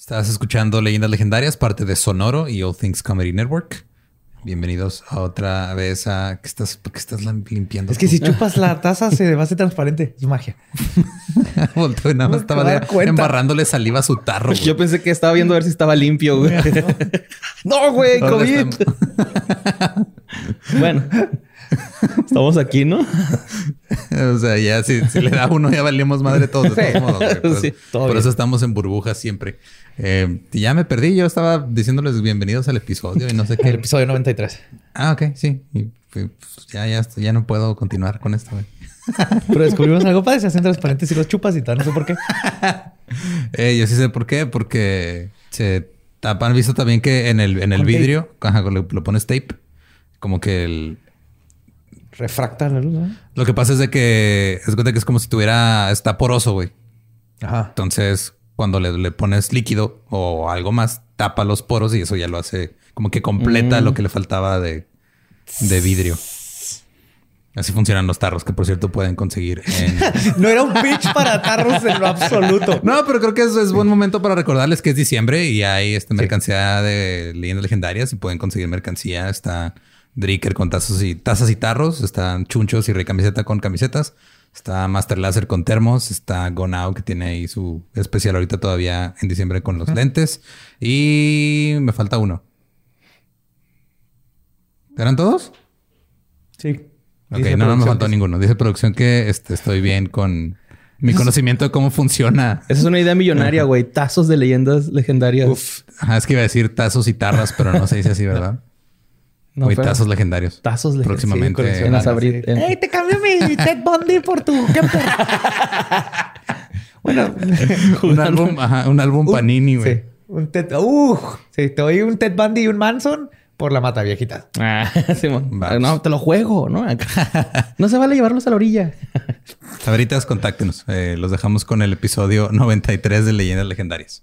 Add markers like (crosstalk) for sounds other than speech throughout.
Estás escuchando Leyendas Legendarias, parte de Sonoro y All Things Comedy Network. Bienvenidos a otra vez a que estás, ¿por qué estás limpiando. Es que tú? si chupas la taza se va a hacer transparente. Es magia. (laughs) Volteó y nada más estaba cuenta. embarrándole saliva a su tarro. güey. Yo pensé que estaba viendo a ver si estaba limpio, güey. (laughs) no, güey, COVID. bueno, (laughs) estamos aquí, ¿no? o sea, ya si, si le da uno, ya valíamos madre todos. De todos modos, güey. Sí, eso- todo por bien. eso estamos en burbujas siempre. Eh, y ya me perdí. Yo estaba diciéndoles bienvenidos al episodio y no sé El qué. episodio 93. Ah, ok, sí. Y, pues, ya, ya, estoy- ya no puedo continuar con esto. güey. (laughs) Pero descubrimos algo padre. Se hacen transparentes y los chupas y tal. No sé por qué. (laughs) Eh, yo sí sé por qué, porque se han visto también que en el, en el vidrio, ajá, cuando lo pones tape, como que el, Refracta la luz, ¿no? lo que pasa es de que es cuenta que es como si tuviera, está poroso, güey. Ajá. Entonces, cuando le, le pones líquido o algo más, tapa los poros y eso ya lo hace como que completa Mm. lo que le faltaba de, de vidrio. Así funcionan los tarros, que por cierto pueden conseguir en... (laughs) No era un pitch para tarros en lo absoluto. No, pero creo que es, es buen momento para recordarles que es diciembre y hay esta mercancía de leyendas legendarias y pueden conseguir mercancía. Está Dricker con tazos y tazas y tarros, están chunchos y recamiseta con camisetas. Está Master Laser con termos, está Gonao que tiene ahí su especial ahorita todavía en diciembre con los lentes y me falta uno. ¿Eran todos? Sí. Ok, Dice no, no me faltó que- ninguno. Dice producción que este, estoy bien con mi conocimiento de cómo funciona Esa es una idea millonaria, güey. Tazos de leyendas legendarias. Uf. Ajá, es que iba a decir tazos y tarras, pero no se dice así, ¿verdad? (laughs) No, pero- tazos legendarios. Tazos legendarios. Próximamente. Sí, En las Sí. abri- en- ¡Ey, te cambio mi Ted Bundy por tu (laughs) bueno, (laughs) un álbum, (laughs) ajá, un álbum Panini, güey. sí. Un Ted... ¡Uh! Sí, te doy un Ted Bundy y un Manson por la mata viejita. Ah, Simón. Vamos. No, te lo juego, ¿no? no se vale llevarlos a la orilla. Sabritas, contáctenos. Eh, los dejamos con el episodio 93 de Leyendas Legendarias.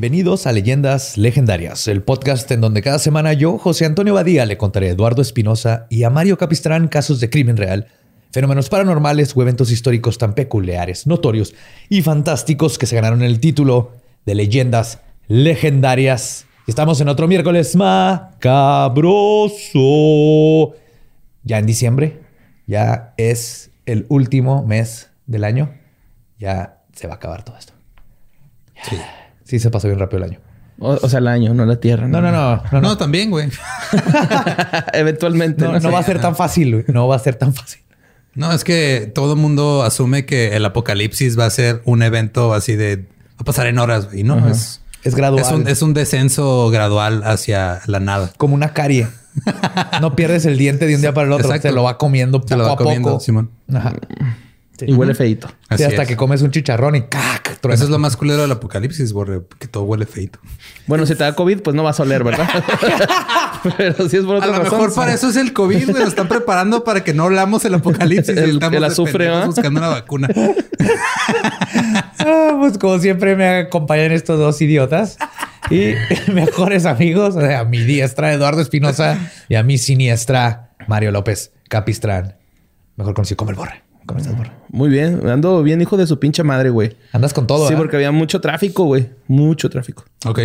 Bienvenidos a Leyendas Legendarias, el podcast en donde cada semana yo, José Antonio Badía, le contaré a Eduardo Espinosa y a Mario Capistrán casos de crimen real, fenómenos paranormales o eventos históricos tan peculiares, notorios y fantásticos que se ganaron el título de Leyendas Legendarias. Estamos en otro miércoles macabroso. Ya en diciembre, ya es el último mes del año. Ya se va a acabar todo esto. Sí. Sí, se pasó bien rápido el año. O, o sea, el año, no la tierra. No, no, no. No, No, no. también, güey. (laughs) Eventualmente. No, no no sé. va a ser tan fácil, güey. No va a ser tan fácil. No, es que todo el mundo asume que el apocalipsis va a ser un evento así de... Va a pasar en horas, güey. No, es... Es gradual. Es un, es un descenso gradual hacia la nada. Como una carie. (laughs) No pierdes el diente de un día para el otro. Exacto. Se lo va comiendo poco Se lo va a comiendo, poco. Simón. Ajá. Y huele feito. Sí, hasta es. que comes un chicharrón y ¡cac! truena. Eso es lo más culero del apocalipsis, borre, que todo huele feito. Bueno, si te da COVID, pues no vas a oler, ¿verdad? (laughs) (laughs) Pero si es por A lo razón, mejor sí. para eso es el COVID, güey. Nos están preparando para que no hablamos el apocalipsis. y (laughs) El- estamos el azufre, ¿ah? buscando una vacuna. Ah, pues como siempre me acompañan estos dos idiotas. Y mejores amigos, o sea, a mi diestra Eduardo Espinosa y a mi siniestra Mario López Capistrán. Mejor conocido como el Borre. ¿Cómo estás, Borre? Muy bien. Ando bien, hijo de su pinche madre, güey. Andas con todo, Sí, ¿verdad? porque había mucho tráfico, güey. Mucho tráfico. Ok.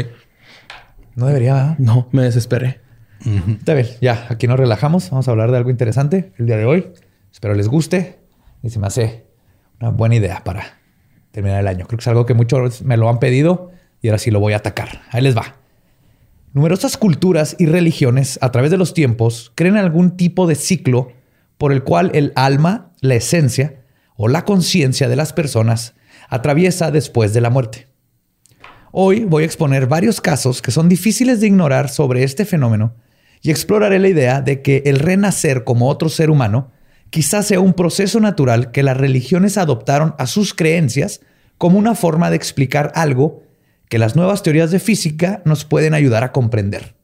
No debería, ¿verdad? No, me desesperé. Está bien, ya, aquí nos relajamos. Vamos a hablar de algo interesante el día de hoy. Espero les guste. Y se me hace una buena idea para terminar el año. Creo que es algo que muchos me lo han pedido y ahora sí lo voy a atacar. Ahí les va. Numerosas culturas y religiones a través de los tiempos creen algún tipo de ciclo por el cual el alma, la esencia o la conciencia de las personas atraviesa después de la muerte. Hoy voy a exponer varios casos que son difíciles de ignorar sobre este fenómeno y exploraré la idea de que el renacer como otro ser humano quizás sea un proceso natural que las religiones adoptaron a sus creencias como una forma de explicar algo que las nuevas teorías de física nos pueden ayudar a comprender.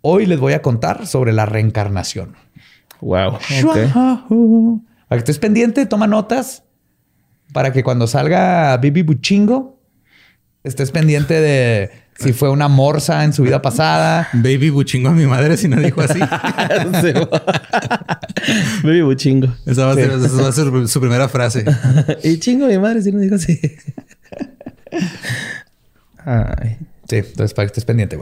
Hoy les voy a contar sobre la reencarnación. Wow. Para que estés pendiente, toma notas para que cuando salga Bibi Buchingo estés pendiente de si fue una morsa en su vida pasada. Baby buchingo a mi madre si no dijo así. (laughs) Sí, Baby buchingo. Esa va a ser, esa va a ser su primera frase. (laughs) y chingo mi madre si no dijo así. Ay. Sí, entonces para que estés pendiente.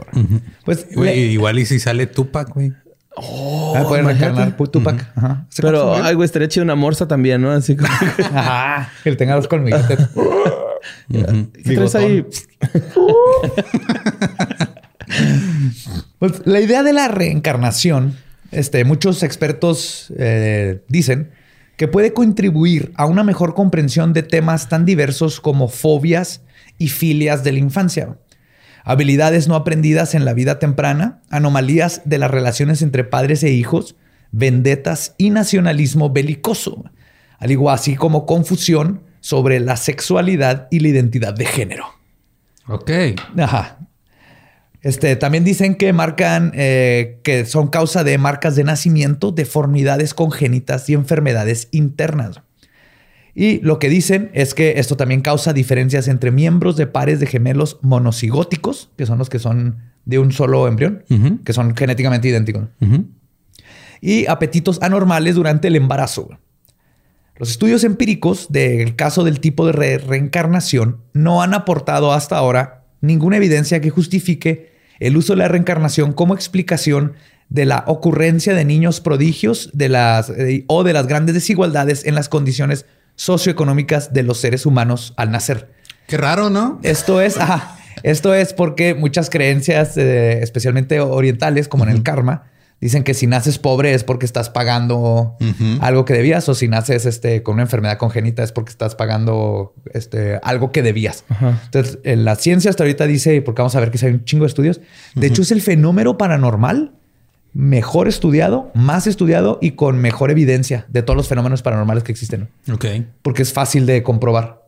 Pues Güey, le- igual y si sale Tupac, güey. Ah, pueden reencarnar Tupac. Ajá. ¿Se Pero, ay, güey, estaría chido una morsa también, ¿no? Así como... (laughs) Ajá, que tenga los colmillotes. (laughs) ¿Qué traes ahí? (laughs) Pues, la idea de la reencarnación, este, muchos expertos eh, dicen que puede contribuir a una mejor comprensión de temas tan diversos como fobias y filias de la infancia, habilidades no aprendidas en la vida temprana, anomalías de las relaciones entre padres e hijos, vendetas y nacionalismo belicoso, al igual así como confusión sobre la sexualidad y la identidad de género. Ok. Ajá. Este, también dicen que marcan, eh, que son causa de marcas de nacimiento, deformidades congénitas y enfermedades internas. Y lo que dicen es que esto también causa diferencias entre miembros de pares de gemelos monocigóticos, que son los que son de un solo embrión, que son genéticamente idénticos, y apetitos anormales durante el embarazo. Los estudios empíricos del caso del tipo de re- reencarnación no han aportado hasta ahora ninguna evidencia que justifique el uso de la reencarnación como explicación de la ocurrencia de niños prodigios de las, eh, o de las grandes desigualdades en las condiciones socioeconómicas de los seres humanos al nacer. Qué raro, ¿no? Esto es, esto es porque muchas creencias, eh, especialmente orientales, como en el karma, dicen que si naces pobre es porque estás pagando algo que debías, o si naces este, con una enfermedad congénita es porque estás pagando este, algo que debías. Entonces, en la ciencia hasta ahorita dice, porque vamos a ver que hay un chingo de estudios, de hecho es el fenómeno paranormal mejor estudiado, más estudiado y con mejor evidencia de todos los fenómenos paranormales que existen Ok. porque es fácil de comprobar.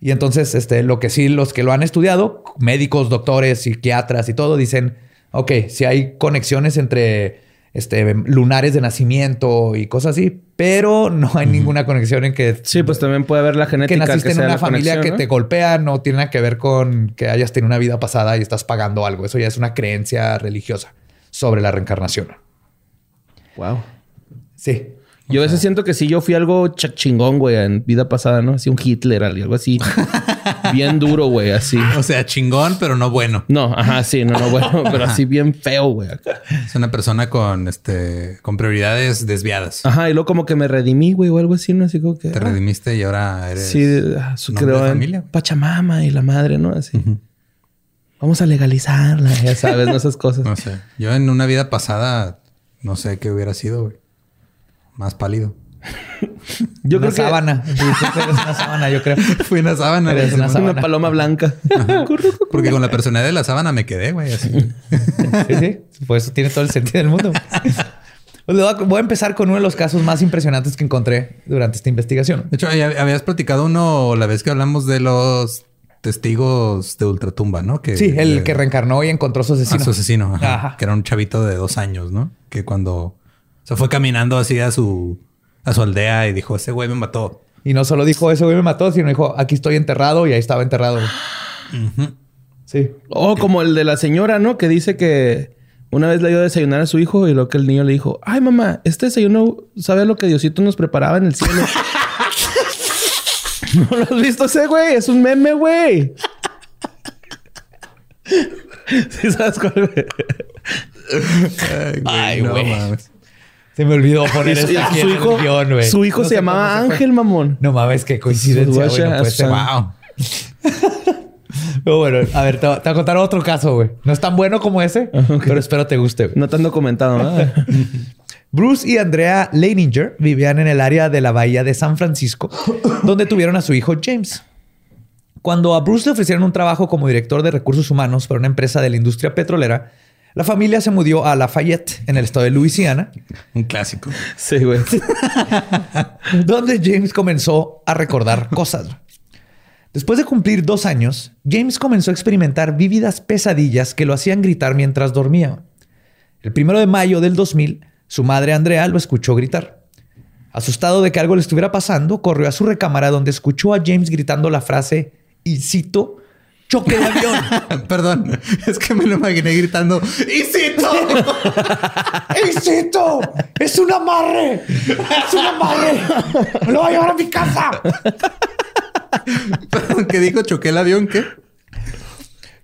Y entonces, este, lo que sí, los que lo han estudiado, médicos, doctores, psiquiatras y todo, dicen, ok, si hay conexiones entre este, lunares de nacimiento y cosas así, pero no hay ninguna conexión en que, Sí, pues también puede haber la que genética naciste en sea una la familia que te golpea, no tiene nada que ver con que hayas tenido una vida pasada y estás pagando algo. Eso ya es una creencia religiosa sobre la reencarnación. Wow. Sí. Yo a veces siento que sí, yo fui algo ch- chingón, güey, en vida pasada, ¿no? Así un Hitler, algo así. (laughs) bien duro, güey, así. O sea, chingón, pero no bueno. No, ajá, sí, no, no, bueno, pero así bien feo, güey. Es una persona con este con prioridades desviadas. Ajá, y luego como que me redimí, güey, o algo así, ¿no? Así como que... Te ah, redimiste y ahora eres. Sí, ah, su familia. Pachamama y la madre, ¿no? Así. Vamos a legalizarla, ya sabes, ¿no? Esas cosas. (laughs) No sé. Yo en una vida pasada no sé qué hubiera sido, güey. Más pálido. (laughs) Yo una creo que sábana. (laughs) Sí, sí, eres una sábana, yo creo. Fui una sábana. Eres una sábana. una paloma blanca. Porque con la personalidad de la sábana me quedé, güey. Así. Sí, sí. Por eso tiene todo el sentido del mundo. Pues voy a- empezar con uno de los casos más impresionantes que encontré durante esta investigación. De hecho, habías platicado uno la vez que hablamos de los testigos de ultratumba, ¿no? Que, Sí, el de- que reencarnó y encontró a su a asesino. su asesino. ajá. Ajá. Que era un chavito de dos años, ¿no? Que cuando se fue caminando así a su, a su aldea y dijo, ese güey me mató. Y no solo dijo eso, güey, me mató, sino dijo, aquí estoy enterrado y ahí estaba enterrado. Sí. Oh, como el de la señora, ¿no? Que dice que una vez le dio a desayunar a su hijo y lo que el niño le dijo, ay mamá, este desayuno sabe lo que Diosito nos preparaba en el cielo. (laughs) (laughs) ¿No lo has visto ese güey? Es un meme, güey. ¿Sí sabes cuál, güey? Ay, Ay, no güey. mames. Se me olvidó poner su, esto aquí su en el hijo, guion, güey. su hijo No se llamaba. Ángel, mamón. No mames, qué coincidencia, güey. No puede ser. Wow. (laughs) Pero bueno, a ver, te, voy a- te voy a contar otro caso, güey. No es tan bueno como ese, pero espero te guste, güey. No te han documentado, ¿no? (laughs) Bruce y Andrea Leininger vivían en el área de la bahía de San Francisco, (coughs) donde tuvieron a su hijo James. Cuando a Bruce le ofrecieron un trabajo como director de recursos humanos para una empresa de la industria petrolera, la familia se mudó a Lafayette, en el estado de Luisiana, Un clásico. sí, güey. (laughs) donde James comenzó a recordar cosas. Después de cumplir dos años, James comenzó a experimentar vívidas pesadillas que lo hacían gritar mientras dormía. El primero de mayo del 2000, su madre Andrea lo escuchó gritar. Asustado de que algo le estuviera pasando, corrió a su recámara donde escuchó a James gritando la frase, y cito, choque de avión. (laughs) Perdón, es que me lo imaginé gritando. ¡Isito! ¡Isito! (laughs) ¡Es un amarre! ¡Es un amarre! ¡Me lo voy a llevar a mi casa! (laughs) Perdón, ¿Qué dijo? ¿Choqué el avión? ¿Qué?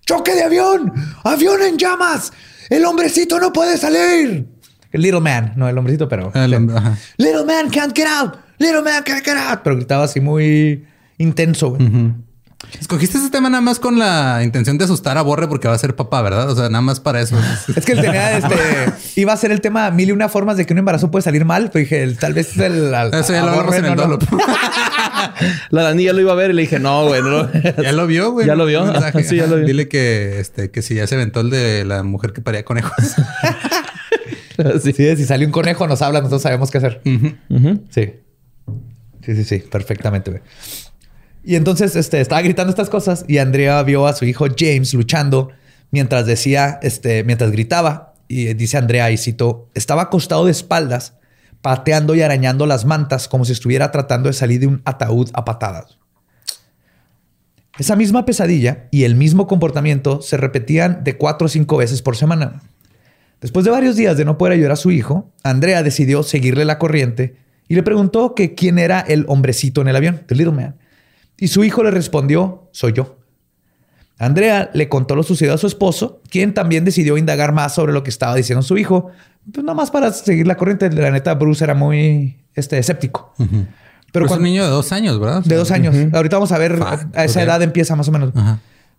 ¡Choque de avión! ¡Avión en llamas! ¡El hombrecito no puede salir! El little man, no el hombrecito, pero. El hombre, ajá. Little man can't get out! Little man can't get out! Pero gritaba así muy intenso. güey. Escogiste ese tema nada más con la intención de asustar a Borre porque va a ser papá, ¿verdad? O sea, nada más para eso. (laughs) Es que él tenía este. iba a ser el tema mil y una formas de que un embarazo puede salir mal. Pero dije, tal vez el. al- Eso ya lo hablamos en el no, no. dolo. (laughs) La Dani ya lo iba a ver y le dije, no, güey, no. (laughs) Ya lo vio, güey. ¿Ya lo vio? Sí, ya lo vio. Dile que, este, que si ya se aventó el de la mujer que paría conejos. (laughs) Sí, si sale un conejo, nos habla, nosotros sabemos qué hacer. Sí. Sí, sí, sí, perfectamente. güey. Y entonces este, estaba gritando estas cosas y Andrea vio a su hijo James luchando mientras decía, este, mientras gritaba. Y dice Andrea, y cito, estaba acostado de espaldas, pateando y arañando las mantas como si estuviera tratando de salir de un ataúd a patadas. Esa misma pesadilla y el mismo comportamiento se repetían de cuatro o cinco veces por semana. Después de varios días de no poder ayudar a su hijo, Andrea decidió seguirle la corriente y le preguntó que quién era el hombrecito en el avión, the little man. Y su hijo le respondió, soy yo. Andrea le contó lo sucedido a su esposo, quien también decidió indagar más sobre lo que estaba diciendo su hijo, pues nada más para seguir la corriente. La neta, Bruce era muy este, escéptico. Pero Pero es cuando- un niño de dos años, ¿verdad? De dos años. Ahorita vamos a ver, Fuck, a esa edad empieza más o menos.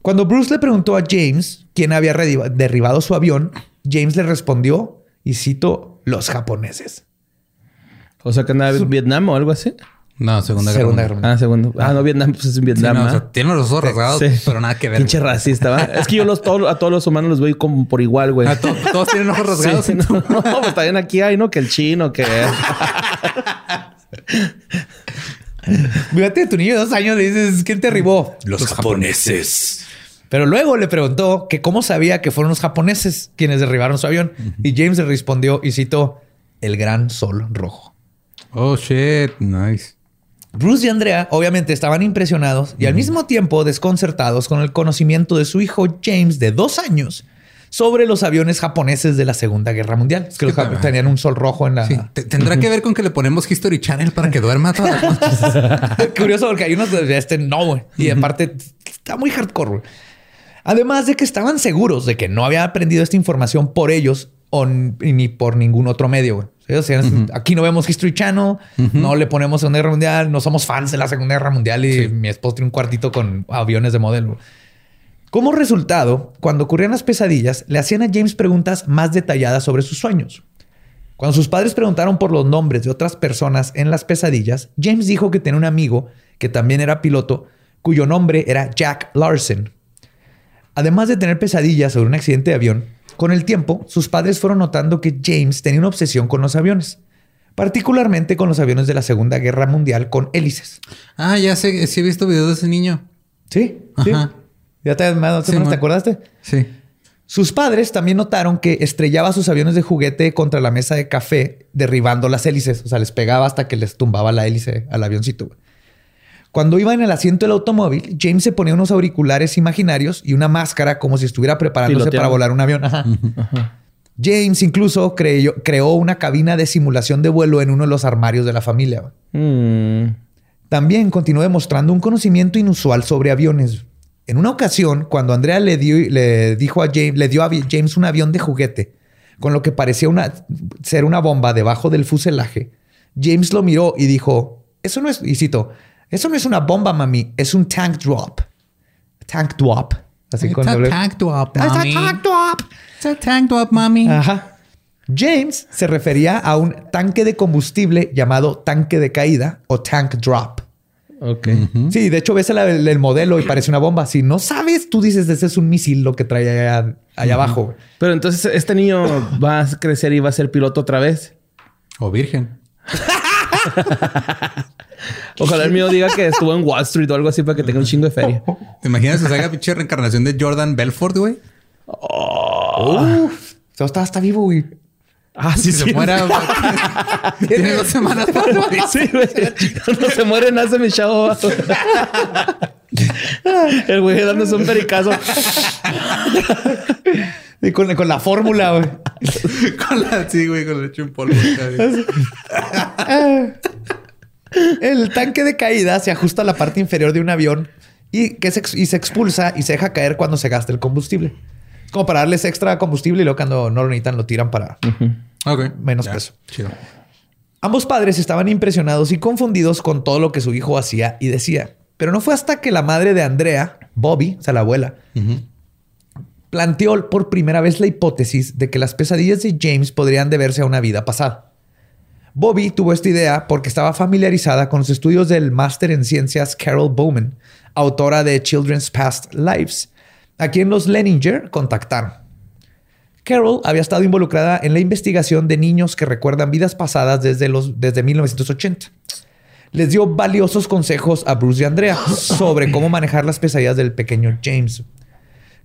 Cuando Bruce le preguntó a James quién había derribado su avión, James le respondió, y cito, los japoneses. O sea, que andaba en Vietnam o algo así. No, Segunda Guerra Segunda. Guerra Mundial. Ah, segundo. Ah, no, Vietnam, pues es en Sí, Vietnam. no, o sea, tiene los ojos rasgados, Sí. pero nada que ver. Pinche racista, ¿va? Es que yo los, todos- a todos los humanos los veo como por igual, güey. To- todos tienen ojos (laughs) rasgados. Sí, no, no, pues también aquí hay, ¿no? Que el chino, que... Fíjate, tu niño de dos años le dices, ¿quién te derribó? Los japoneses. Pero luego le preguntó que cómo sabía que fueron los japoneses quienes derribaron su avión. Y James le respondió, y cito, el gran sol rojo. Oh, shit. Nice. Bruce y Andrea obviamente estaban impresionados y al mismo tiempo desconcertados con el conocimiento de su hijo James de dos años sobre los aviones japoneses de la Segunda Guerra Mundial. Es que los Ajá. jap- tenían un sol rojo en la... Sí, te- tendrá que ver con que le ponemos History Channel para que duerma todas las noches. (laughs) Curioso porque hay unos de este no, güey. Y aparte está muy hardcore, güey. Además de que estaban seguros de que no había aprendido esta información por ellos o ni por ningún otro medio, güey. Sí, o sea, aquí no vemos History Channel, no le ponemos Segunda Guerra Mundial, no somos fans de la Segunda Guerra Mundial y mi esposo tiene un cuartito con aviones de modelo. Como resultado, cuando ocurrían las pesadillas, le hacían a James preguntas más detalladas sobre sus sueños. Cuando sus padres preguntaron por los nombres de otras personas en las pesadillas, James dijo que tenía un amigo que también era piloto, cuyo nombre era Jack Larson. Además de tener pesadillas sobre un accidente de avión, con el tiempo sus padres fueron notando que James tenía una obsesión con los aviones, particularmente con los aviones de la Segunda Guerra Mundial con hélices. Ah, ya sé, sí he visto videos de ese niño. Sí, sí. Ajá. ¿Ya te, más Sí, te acordaste? Sí. Sus padres también notaron que estrellaba sus aviones de juguete contra la mesa de café, derribando las hélices. O sea, les pegaba hasta que les tumbaba la hélice al avioncito. Cuando iba en el asiento del automóvil, James se ponía unos auriculares imaginarios y una máscara como si estuviera preparándose para volar un avión. Ajá. James incluso creyó- creó una cabina de simulación de vuelo en uno de los armarios de la familia. Mm. También continuó demostrando un conocimiento inusual sobre aviones. En una ocasión, cuando Andrea le, dio, le dijo a James, le dio a James un avión de juguete con lo que parecía una, ser una bomba debajo del fuselaje, James lo miró y dijo, eso no es, y cito, eso no es una bomba, mami, es un tank drop. Tank drop. Así It's con a doble- tank drop, It's a tank drop. It's a tank drop, mami. Ajá. James se refería a un tanque de combustible llamado tanque de caída o tank drop. Ok. Sí, de hecho ves el, el- el modelo y parece una bomba. Si no sabes, tú dices, ese es un misil lo que trae allá, allá abajo. Pero entonces este niño va a crecer y va a ser piloto otra vez. O virgen. (laughs) (laughs) Ojalá el mío diga que estuvo en Wall Street o algo así para que tenga un chingo de feria. ¿Te imaginas que se haga pinche reencarnación de Jordan Belfort, güey? Uf, o sea, está, está vivo, güey. Ah, sí, Si se sí. muera, (laughs) tiene dos semanas para morir. Sí, güey. Cuando se muere, nace mi chavo. El güey dándose un pericazo. Y con, con la fórmula, güey. Con la, sí, güey, con leche en polvo. El tanque de caída se ajusta a la parte inferior de un avión y, que se, ex- y se expulsa y se deja caer cuando se gasta el combustible. Como para darles extra combustible y luego cuando no lo necesitan lo tiran para... Menos peso. Chido. Ambos padres estaban impresionados y confundidos con todo lo que su hijo hacía y decía. Pero no fue hasta que la madre de Andrea, Bobby, o sea, la abuela, planteó por primera vez la hipótesis de que las pesadillas de James podrían deberse a una vida pasada. Bobby tuvo esta idea porque estaba familiarizada con los estudios del máster en ciencias Carol Bowman, autora de Children's Past Lives, a quien los Leninger contactaron. Carol había estado involucrada en la investigación de niños que recuerdan vidas pasadas desde, los, desde 1980. Les dio valiosos consejos a Bruce y Andrea sobre cómo manejar las pesadillas del pequeño James.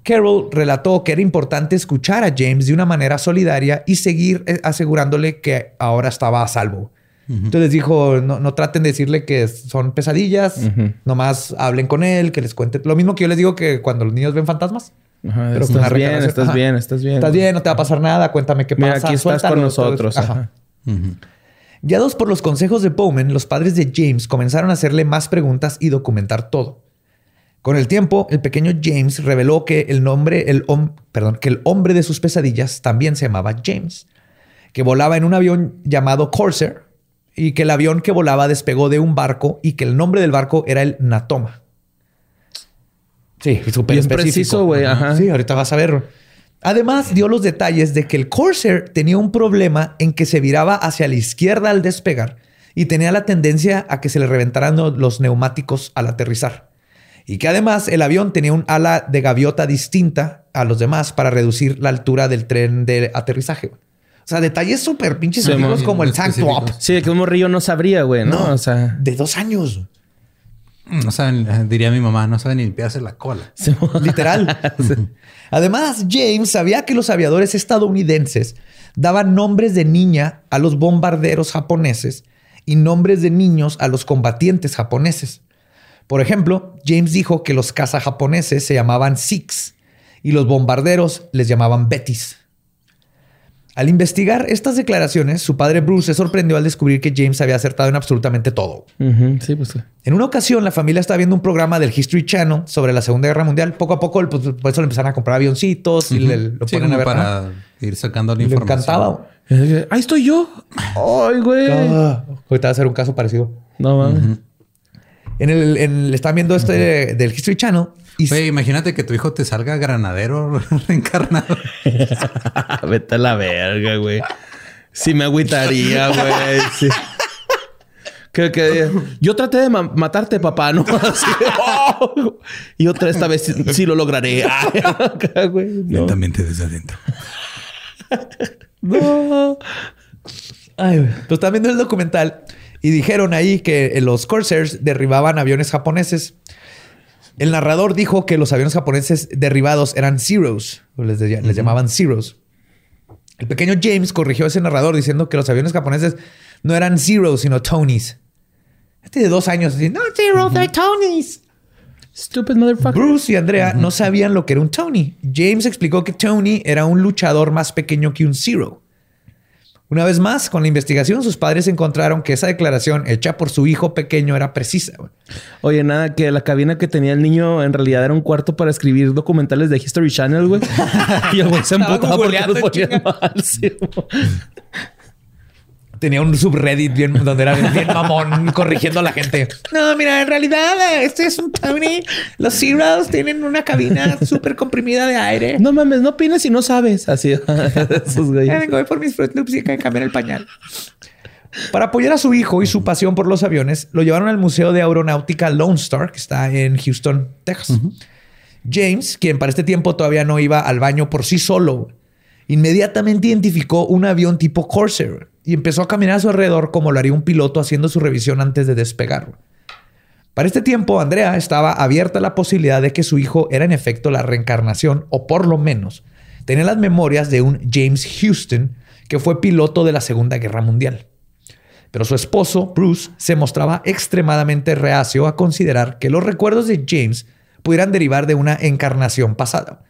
Carol relató que era importante escuchar a James de una manera solidaria y seguir eh, asegurándole que ahora estaba a salvo. Entonces dijo, no, no traten de decirle que son pesadillas, nomás hablen con él, que les cuente. Lo mismo que yo les digo que cuando los niños ven fantasmas. Ajá, Pero estás bien, estás Ajá. bien, estás bien. Estás bien, no te va a pasar nada, cuéntame qué Mira, pasa. aquí estás suéltalo, con nosotros. Ajá. Ajá. Guiados por los consejos de Bowman, los padres de James comenzaron a hacerle más preguntas y documentar todo. Con el tiempo, el pequeño James reveló que el nombre, el hom- perdón, que el hombre de sus pesadillas también se llamaba James, que volaba en un avión llamado Corsair y que el avión que volaba despegó de un barco y que el nombre del barco era el Natoma. Sí, súper preciso, güey. Sí, ahorita vas a ver. Además, dio los detalles de que el Corsair tenía un problema en que se viraba hacia la izquierda al despegar y tenía la tendencia a que se le reventaran lo- los neumáticos al aterrizar. Y que además el avión tenía un ala de gaviota distinta a los demás para reducir la altura del tren de aterrizaje. O sea, detalles súper pinches Sí, como el tank top Sí, de que un morrillo no sabría, güey, ¿no? O sea, de dos años. No saben, eh, diría mi mamá, no saben ni limpiarse la cola. (laughs) Literal. (laughs) Además, James sabía que los aviadores estadounidenses daban nombres de niña a los bombarderos japoneses y nombres de niños a los combatientes japoneses. Por ejemplo, James dijo que los cazajaponeses se llamaban Sikhs y los bombarderos les llamaban Betis. Al investigar estas declaraciones, su padre Bruce se sorprendió al descubrir que James había acertado en absolutamente todo. sí, pues. En una ocasión, la familia estaba viendo un programa del History Channel sobre la Segunda Guerra Mundial. Poco a poco, pues, por eso le empezaron a comprar avioncitos y le, lo Sí, ponen a ver. para ir sacando la Y le información. encantaba. Ahí estoy yo. Ay, güey. Ah, ahorita va a ser un caso parecido. No mames. En el, en- le están viendo este del History Channel y imagínate que tu hijo te salga granadero (laughs) reencarnado. (laughs) Vete a la verga, güey. Sí me agüitaría, güey. Sí. Que, que- yo traté de ma- matarte, papá, ¿no? (laughs) Así, oh. Y otra esta vez sí, sí lo lograré. Ay, acá, güey, no. Lentamente desde adentro. No. Ay, güey. Pues están viendo el documental y dijeron ahí que los Corsairs derribaban aviones japoneses. El narrador dijo que los aviones japoneses derribados eran Zeros, o les, de- les llamaban Zeros. El pequeño James corrigió a ese narrador diciendo que los aviones japoneses no eran Zeros, sino Tonys. Este de dos años así, no Zeros, they're Tonys. Stupid motherfucker. Bruce y Andrea no sabían lo que era un Tony. James explicó que Tony era un luchador más pequeño que un Zero. Una vez más, con la investigación, sus padres encontraron que esa declaración hecha por su hijo pequeño era precisa. Oye, nada, que la cabina que tenía el niño en realidad era un cuarto para escribir documentales de History Channel, güey. (laughs) y el güey se emputaba porque ponían mal. sí. Tenía un subreddit bien, donde era bien, bien mamón corrigiendo a la gente. No, mira, en realidad este es un pony. Los Zeros tienen una cabina súper comprimida de aire. No mames, no opines si no sabes. Así, (laughs) güeyes. vengo voy por mis Fruit Loops y que cambiar el pañal. Para apoyar a su hijo y su pasión por los aviones, lo llevaron al Museo de Aeronáutica Lone Star, que está en Houston, Texas. James, quien para este tiempo todavía no iba al baño por sí solo, inmediatamente identificó un avión tipo Corsair y empezó a caminar a su alrededor como lo haría un piloto haciendo su revisión antes de despegar. Para este tiempo, Andrea estaba abierta a la posibilidad de que su hijo era en efecto la reencarnación, o por lo menos tenía las memorias de un James Houston, que fue piloto de la Segunda Guerra Mundial. Pero su esposo, Bruce, se mostraba extremadamente reacio a considerar que los recuerdos de James pudieran derivar de una encarnación pasada.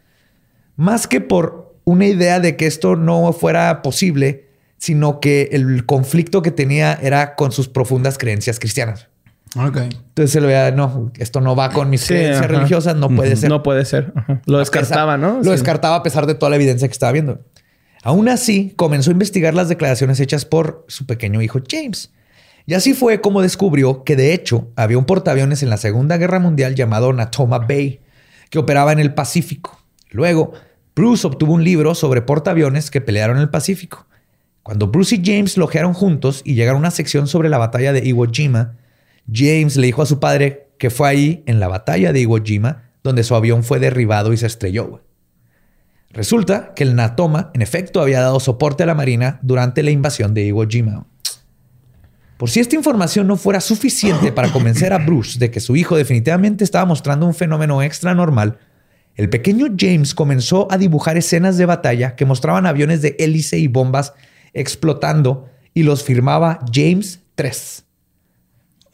Más que por una idea de que esto no fuera posible, sino que el conflicto que tenía era con sus profundas creencias cristianas. Ok. Entonces se lo veía, no, esto no va con mis Sí, creencias ajá. religiosas, no puede ser. No puede ser. Ajá. Lo descartaba, pesar- ¿no? Lo Sí. descartaba a pesar de toda la evidencia que estaba viendo. Aún así, comenzó a investigar las declaraciones hechas por su pequeño hijo James. Y así fue como descubrió que de hecho había un portaaviones en la Segunda Guerra Mundial llamado Natoma Bay, que operaba en el Pacífico. Luego, Bruce obtuvo un libro sobre portaaviones que pelearon en el Pacífico. Cuando Bruce y James lo ojearon juntos y llegaron a una sección sobre la batalla de Iwo Jima, James le dijo a su padre que fue ahí, en la batalla de Iwo Jima, donde su avión fue derribado y se estrelló. Resulta que el Natoma, en efecto, había dado soporte a la Marina durante la invasión de Iwo Jima. Por si esta información no fuera suficiente para convencer a Bruce de que su hijo definitivamente estaba mostrando un fenómeno extra normal, el pequeño James comenzó a dibujar escenas de batalla que mostraban aviones de hélice y bombas explotando y los firmaba James 3.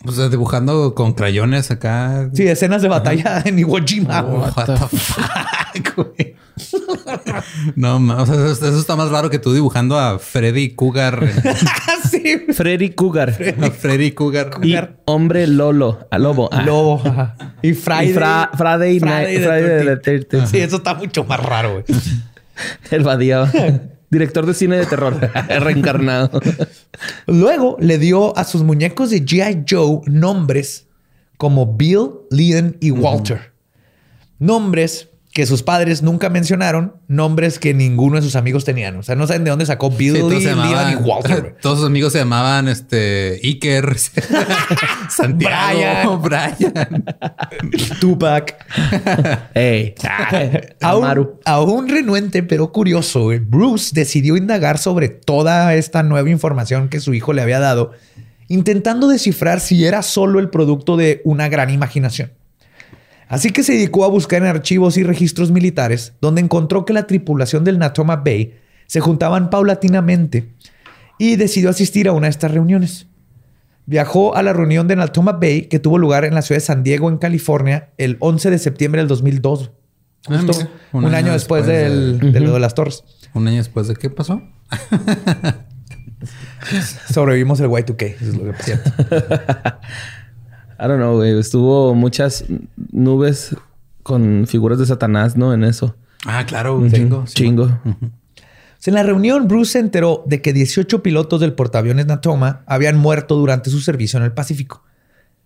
O sea, dibujando con crayones acá. Sí, escenas de batalla (laughs) en Iwo Jima. What the fuck, güey. No, o sea, eso, eso está más raro que tú dibujando a Freddy Cougar. (laughs) (laughs) sí. Freddy Cougar. a Freddy Cougar. y hombre Lolo. A lobo. Ah. Lobo. ajá. Y Friday. Y Fra- Friday Night- the Friday the 13th. 13th. Sí, eso está mucho más raro, güey. El Badía. Director de cine de terror. (laughs) Reencarnado. Luego le dio a sus muñecos de G.I. Joe nombres como Bill, Leon y Walter. Nombres que sus padres nunca mencionaron, nombres que ninguno de sus amigos tenían. O sea, no saben de dónde sacó Bill, Sí, todos, llamaban, y Walter. (laughs) todos sus amigos se llamaban este Iker, (laughs) Santiago, Brian. (laughs) Tupac. Ey. Aún, Amaru. aún renuente, pero curioso, Bruce decidió indagar sobre toda esta nueva información que su hijo le había dado, intentando descifrar si era solo el producto de una gran imaginación. Así que se dedicó a buscar en archivos y registros militares, donde encontró que la tripulación del Natoma Bay se juntaban paulatinamente y decidió asistir a una de estas reuniones. Viajó a la reunión de Natoma Bay que tuvo lugar en la ciudad de San Diego, en California, el 11 de septiembre del 2002. Ah, Justo un, año, después, del- de, lo de las torres. Un año después de qué pasó? (laughs) Sobrevivimos el Y2K. Eso es lo que. (laughs) I don't know, güey. Estuvo muchas nubes con figuras de Satanás, ¿no? En eso. Ah, claro, un chingo. sí. Chingo. En la reunión, Bruce se enteró de que 18 pilotos del portaaviones Natoma habían muerto durante su servicio en el Pacífico.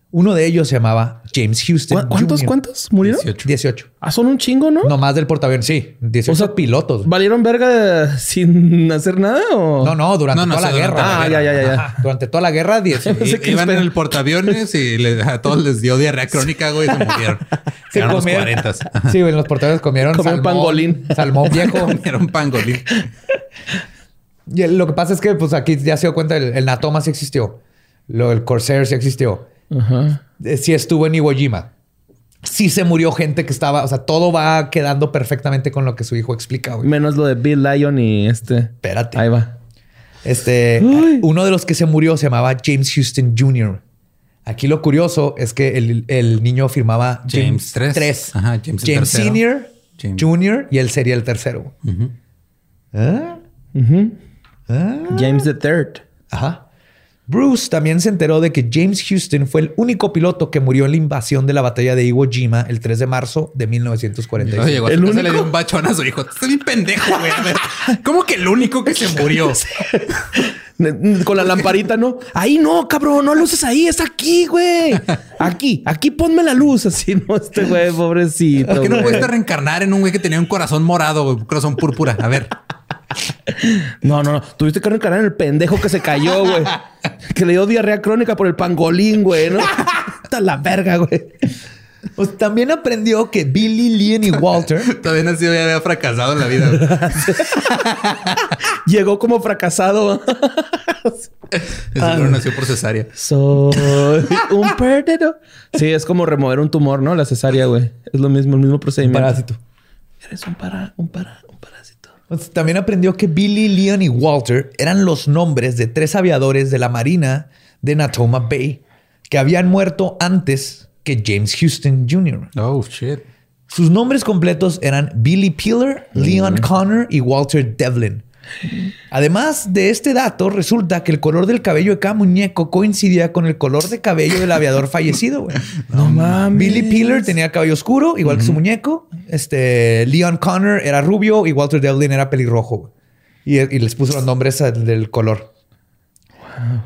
Uno de ellos se llamaba James Houston. ¿Cu- ¿Cuántos, Jr.. cuántos murieron? 18. 18. Ah, son un chingo, ¿no? No más del portaaviones, sí. 18 O sea, pilotos. ¿Valieron verga sin hacer nada o...? No, no, durante No, no, toda la durante guerra. la Ah, guerra. ya, ya, ya, ya. Ajá. Durante toda la guerra, (laughs) 18. Pensé que Iban en el portaaviones y le- a todos les dio diarrea crónica, güey, y se murieron. (laughs) Se Eran los comieron- 40. Sí, en los portaaviones comieron Comieron salmón, pangolín. Salmón viejo. (laughs) Comieron pangolín. Y lo que pasa es que pues aquí ya se dio cuenta, el, el Natoma sí existió. Lo, el Corsair sí existió. Ajá. Eh, sí estuvo en Iwo Jima. Sí se murió gente que estaba... O sea, todo va quedando perfectamente con lo que su hijo explica. güey. Menos lo de Bill Lyon y este... Espérate. Ahí va. Este, uno de los que se murió se llamaba James Houston Jr. Aquí lo curioso es que el, el niño firmaba James tres. tres. Ajá, James el tercero. Senior, James. Junior y él sería el tercero. ¿Ah? Ujú. James the Third. Ajá. Bruce también se enteró de que James Houston fue el único piloto que murió en la invasión de la batalla de Iwo Jima el 3 de marzo de 1946. Oye, llegó a ¿El casa y le único? dio un bachón a su hijo. Estás bien pendejo, güey. A ver, ¿cómo que el único que se (laughs) murió? Con la lamparita, ¿no? Ahí no, cabrón, no luces ahí, es aquí, güey. Aquí, aquí ponme la luz. Así, no, este güey, pobrecito. ¿Por qué no güey. puedes reencarnar en un güey que tenía un corazón morado, güey? Un corazón púrpura. A ver. No, no, no. Tuviste que reencarnar en el pendejo que se cayó, güey. que le dio diarrea crónica por el pangolín, güey, ¿no? Está la verga, güey. Pues también aprendió que Billy, Leon y Walter (laughs) nacido y había fracasado en la vida. güey. (laughs) Llegó como fracasado. Seguro nació por cesárea. Soy un perdedor. Sí, es como remover un tumor, ¿no? La cesárea, güey. Es lo mismo, el mismo procedimiento. parásito. Eres un para, un para, un parásito. También aprendió que Billy, Leon y Walter eran los nombres de tres aviadores de la Marina de Natoma Bay que habían muerto antes que James Houston Jr. Oh, shit. Sus nombres completos eran Billy Peeler, Leon Connor y Walter Devlin. Además de este dato, resulta que el color del cabello de cada muñeco coincidía con el color de cabello del aviador (laughs) fallecido. güey. No mames. Billy Peeler tenía cabello oscuro, igual que su muñeco. Este, Leon Connor era rubio y Walter Devlin era pelirrojo. Y, y les puso los nombres del color.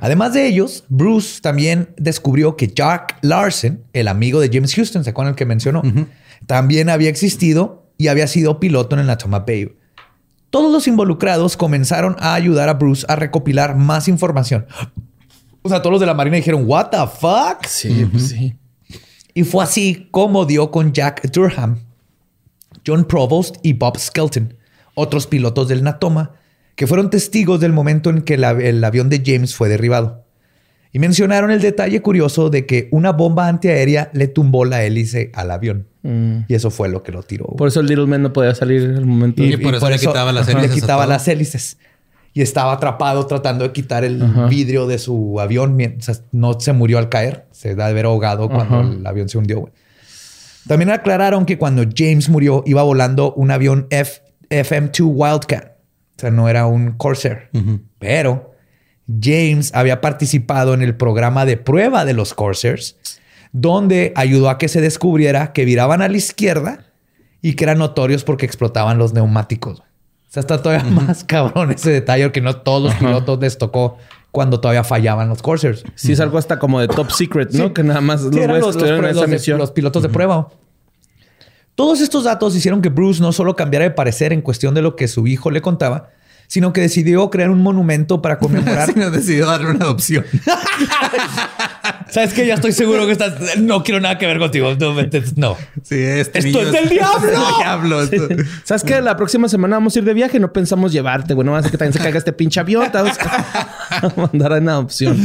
Además de ellos, Bruce también descubrió que Jack Larson, el amigo de James Houston, ¿se acuerdan el que mencionó? También había existido y había sido piloto en el Natoma Bay. Todos los involucrados comenzaron a ayudar a Bruce a recopilar más información. O sea, todos los de la Marina dijeron, ¿What the fuck? Sí, pues sí. Y fue así como dio con Jack Durham, John Provost y Bob Skelton, otros pilotos del Natoma, que fueron testigos del momento en que el, av- el avión de James fue derribado. Y mencionaron el detalle curioso de que una bomba antiaérea le tumbó la hélice al avión. Y eso fue lo que lo tiró. Por eso el Little Man no podía salir al momento. Y por eso le quitaba las hélices Le a quitaba todo. las hélices. Y estaba atrapado tratando de quitar el vidrio de su avión mientras no se murió al caer. Se da de haber ahogado cuando Ajá. el avión se hundió. güey. También aclararon que cuando James murió iba volando un avión F- FM-2 Wildcat. O sea, no era un Corsair. Pero James había participado en el programa de prueba de los Corsairs, donde ayudó a que se descubriera que viraban a la izquierda y que eran notorios porque explotaban los neumáticos. O sea, está todavía más cabrón ese detalle porque no todos los pilotos les tocó cuando todavía fallaban los Corsairs. Sí, es algo hasta como de top secret, ¿no? Sí. Que nada más Sí, los eran los, esa de- pilotos de prueba. Todos estos datos hicieron que Bruce no solo cambiara de parecer en cuestión de lo que su hijo le contaba, sino que decidió crear un monumento para conmemorar. (laughs) Sí, nos decidió darle una adopción. (laughs) Sabes que ya estoy seguro que estás. No quiero nada que ver contigo. No, no. Sí, este ¡Esto es del diablo! Es (laughs) del diablo. esto. ¿Sabes qué? La próxima semana vamos a ir de viaje. No pensamos llevarte, güey. No va a ser que también se caiga este pinche avión. Te vamos a (laughs) mandar en adopción.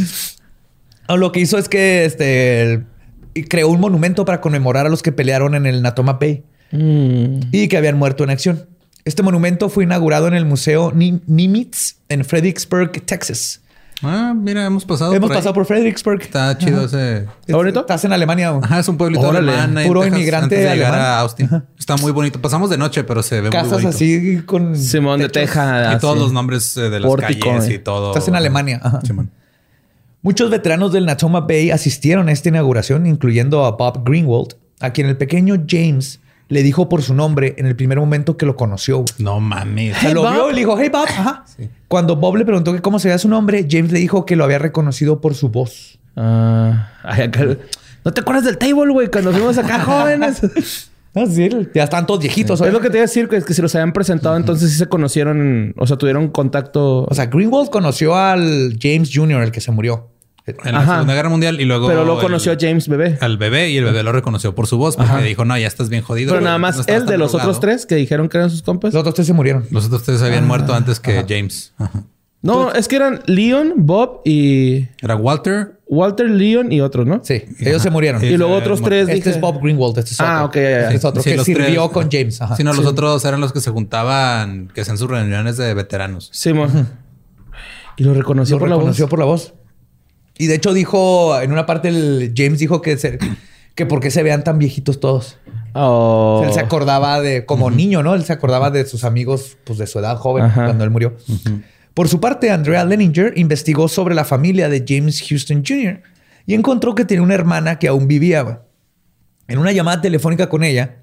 No, Lo que hizo es que este, creó un monumento para conmemorar a los que pelearon en el Natoma Bay Mm. y que habían muerto en acción. Este monumento fue inaugurado en el Museo Ni- Nimitz en Fredericksburg, Texas. Ah, mira, hemos pasado Hemos por ahí. pasado por Fredericksburg. Está chido ese... ¿Está bonito? Estás en Alemania. Ajá, es un pueblito Órale. alemán. Puro Texas, inmigrante antes de llegar alemán. a Austin. Está muy bonito. Pasamos de noche, pero se ve muy Casas bonito. así con. Simón de. Teja. Y todos los nombres eh, de las Pórtico, calles eh. y todo. Estás en Alemania. Ajá. Simón. Muchos veteranos del Natoma Bay asistieron a esta inauguración, incluyendo a Bob Greenwald, a quien el pequeño James le dijo por su nombre en el primer momento que lo conoció. güey. No mames. Sea, lo Bob. vio y le dijo, hey Bob. Ajá. Cuando Bob le preguntó que cómo se veía su nombre, James le dijo que lo había reconocido por su voz. Ah, acá- ¿No te acuerdas del table, güey? Cuando fuimos acá (laughs) jóvenes. Así, ya están todos viejitos. es lo que te iba a decir, que es que si los habían presentado, entonces sí se conocieron, o sea, tuvieron contacto. O sea, Greenwald conoció al James Jr., el que se murió. En la Ajá. Segunda Guerra Mundial y luego... pero lo conoció a James Bebé. Al bebé y el bebé lo reconoció por su voz porque dijo, no, ya estás bien jodido. Pero nada no más estás él de los drogado". otros tres que dijeron que eran sus compas. Los otros tres se murieron. Los otros tres habían muerto antes que James. Ajá. No, es que eran Leon, Bob y Era Walter. Walter, Leon y otros, ¿no? Sí, ellos se murieron. Y luego otros tres Este dije- es Bob Greenwald, este es otro. Ah, ok, ya, ya. Este es otro Sí, que los sirvió tres. con James. Ajá. Sí, no, los otros eran los que se juntaban, que hacían sus reuniones de veteranos. Sí, mo. Y lo reconoció Lo por la reconoció voz. por la voz. Y de hecho dijo, en una parte el James dijo que, se- que por qué se vean tan viejitos todos. Oh. Él se acordaba de, como niño, ¿no? Él se acordaba de sus amigos, pues de su edad joven, Ajá. cuando él murió. Por su parte, Andrea Leninger investigó sobre la familia de James Houston Jr. y encontró que tenía una hermana que aún vivía. En una llamada telefónica con ella,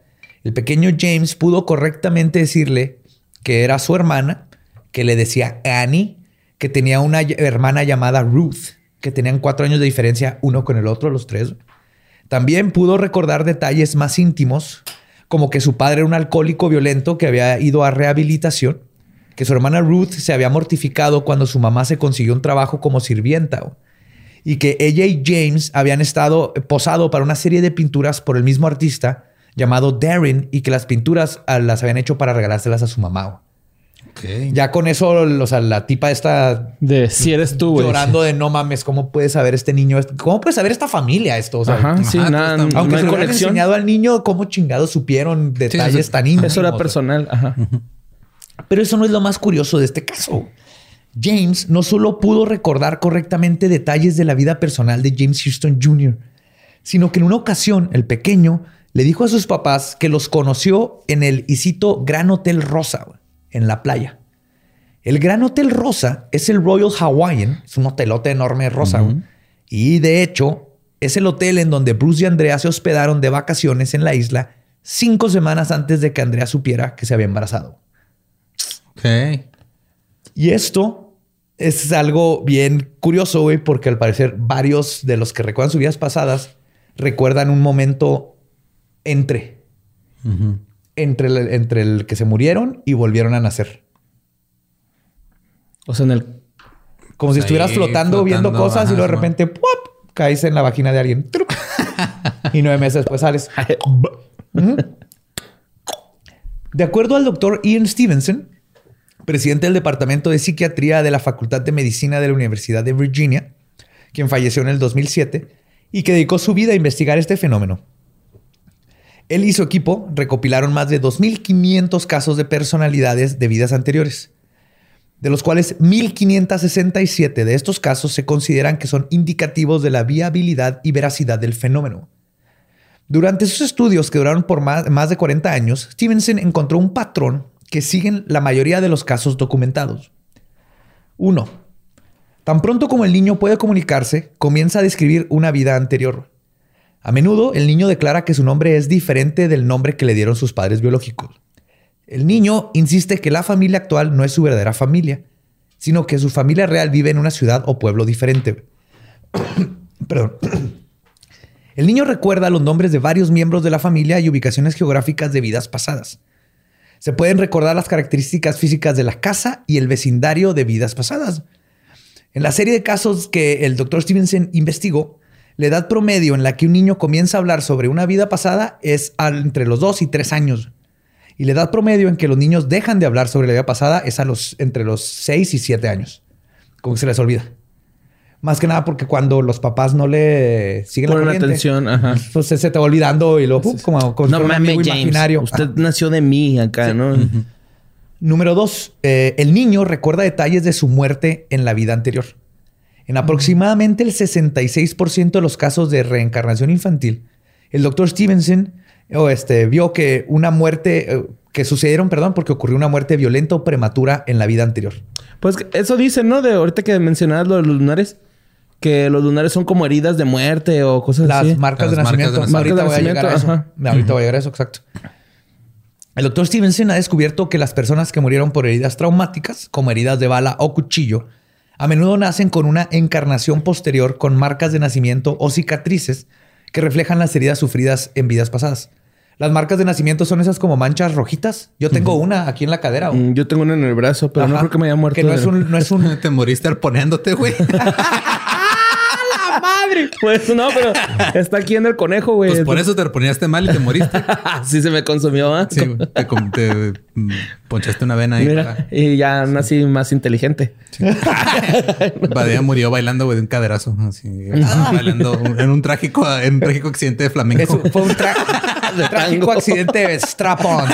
el pequeño James pudo correctamente decirle que era su hermana, que le decía Annie, que tenía una hermana llamada Ruth, que tenían cuatro años de diferencia uno con el otro, los tres. También pudo recordar detalles más íntimos, como que su padre era un alcohólico violento que había ido a rehabilitación, que su hermana Ruth se había mortificado cuando su mamá se consiguió un trabajo como sirvienta, y que ella y James habían estado posado para una serie de pinturas por el mismo artista llamado Darren y que las pinturas ah, las habían hecho para regalárselas a su mamá. Ya con eso, o sea, la tipa está De si eres tú, güey. llorando de no mames, ¿cómo puede saber este niño? ¿Cómo puede saber esta familia esto? O sea, Ajá, sí, nada, no Aunque se lo hubieran enseñado al niño, ¿cómo chingados supieron detalles eso- tan íntimos? Eso era personal, ajá. (laughs) Pero eso no es lo más curioso de este caso. James no solo pudo recordar correctamente detalles de la vida personal de James Houston Jr., sino que en una ocasión el pequeño le dijo a sus papás que los conoció en el, y cito, Gran Hotel Rosa, güey, en la playa. El Gran Hotel Rosa es el Royal Hawaiian, es un hotelote enorme rosa, y de hecho es el hotel en donde Bruce y Andrea se hospedaron de vacaciones en la isla cinco semanas antes de que Andrea supiera que se había embarazado. Ok. Y esto es algo bien curioso, güey, porque al parecer varios de los que recuerdan sus vidas pasadas recuerdan un momento entre, entre, el, entre el que se murieron y volvieron a nacer. O sea, en el. Como si Ahí, estuvieras flotando, viendo cosas y luego de repente caes en la vagina de alguien. ¡Trup! (laughs) y nueve meses después sales. De acuerdo al doctor Ian Stevenson, presidente del Departamento de Psiquiatría de la Facultad de Medicina de la Universidad de Virginia, quien falleció en el 2007 y que dedicó su vida a investigar este fenómeno. Él y su equipo recopilaron más de 2.500 casos de personalidades de vidas anteriores, de los cuales 1.567 de estos casos se consideran que son indicativos de la viabilidad y veracidad del fenómeno. Durante sus estudios que duraron por más, de 40 años, Stevenson encontró un patrón que siguen la mayoría de los casos documentados. 1. Tan pronto como el niño puede comunicarse, comienza a describir una vida anterior. A menudo el niño declara que su nombre es diferente del nombre que le dieron sus padres biológicos. El niño insiste que la familia actual no es su verdadera familia, sino que su familia real vive en una ciudad o pueblo diferente. (coughs) Perdón. (coughs) El niño recuerda los nombres de varios miembros de la familia y ubicaciones geográficas de vidas pasadas. Se pueden recordar las características físicas de la casa y el vecindario de vidas pasadas. En la serie de casos que el Dr. Stevenson investigó, la edad promedio en la que un niño comienza a hablar sobre una vida pasada es entre los 2 y 3 años. Y la edad promedio en que los niños dejan de hablar sobre la vida pasada es a los, entre los 6 y 7 años. Como que se les olvida. Más que nada porque cuando los papás no le siguen la Ponen corriente, atención, ajá. pues se te va olvidando y luego como, como No un amigo James. imaginario. Usted nació de mí acá, ¿no? Número dos, eh, el niño recuerda detalles de su muerte en la vida anterior. En aproximadamente el 66% de los casos de reencarnación infantil, el doctor Stevenson o este, vio que una muerte, eh, que sucedieron, perdón, porque ocurrió una muerte violenta o prematura en la vida anterior. Pues eso dicen, ¿no? De ahorita que mencionabas lo de los lunares. Que los lunares son como heridas de muerte o cosas Las así. marcas de Las marcas nacimiento. de nacimiento. Ahorita voy a llegar a eso. Ahorita voy a llegar a eso, exacto. El doctor Stevenson ha descubierto que las personas que murieron por heridas traumáticas, como heridas de bala o cuchillo, a menudo nacen con una encarnación posterior con marcas de nacimiento o cicatrices que reflejan las heridas sufridas en vidas pasadas. Las marcas de nacimiento son esas como manchas rojitas. Yo tengo una aquí en la cadera. güey. Mm, Yo tengo uno en el brazo, pero no creo que me haya muerto. Que no de- es un, no es un (laughs) Te moriste arponeándote, güey. (laughs) Pues no, pero está aquí en el conejo, güey. Pues por eso te arponeaste mal y te moriste. (laughs) Así se me consumió, ¿ah? Sí, güey. te, te, mm, ponchaste una vena ahí. Mira, y ya nací más inteligente. (laughs) Badía murió bailando, güey, de un caderazo. Así, bailando en un trágico, en un trágico accidente de flamenco. Eso fue un (laughs) trágico accidente de strap-on.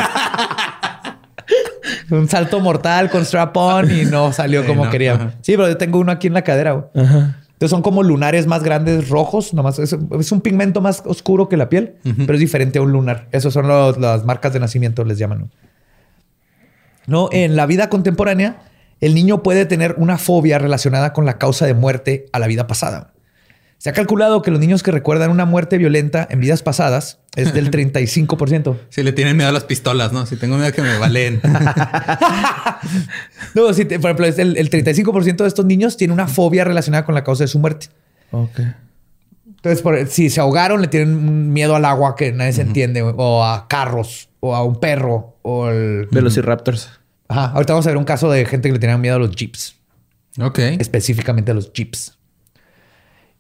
un salto mortal con strap-on y no salió Sí, como no, quería. ajá. Sí, pero yo tengo uno aquí en la cadera. güey. Entonces son como lunares más grandes rojos. Nomás es, es un pigmento más oscuro que la piel, pero es diferente a un lunar. Esos son los- las marcas de nacimiento, les llaman. No, en la vida contemporánea, el niño puede tener una fobia relacionada con la causa de muerte a la vida pasada. Se ha calculado que los niños que recuerdan una muerte violenta en vidas pasadas es del (laughs) 35%. Si le tienen miedo a las pistolas, ¿no? Si tengo miedo a que me valen. (laughs) No, si te- por ejemplo, el, el 35% de estos niños tiene una fobia relacionada con la causa de su muerte. Ok. Entonces, por- si se ahogaron, le tienen un miedo al agua que nadie se entiende, o a carros, o a un perro, o el... Velociraptors. Ajá. Ahorita vamos a ver un caso de gente que le tenían miedo a los jeeps, ok. específicamente a los jeeps.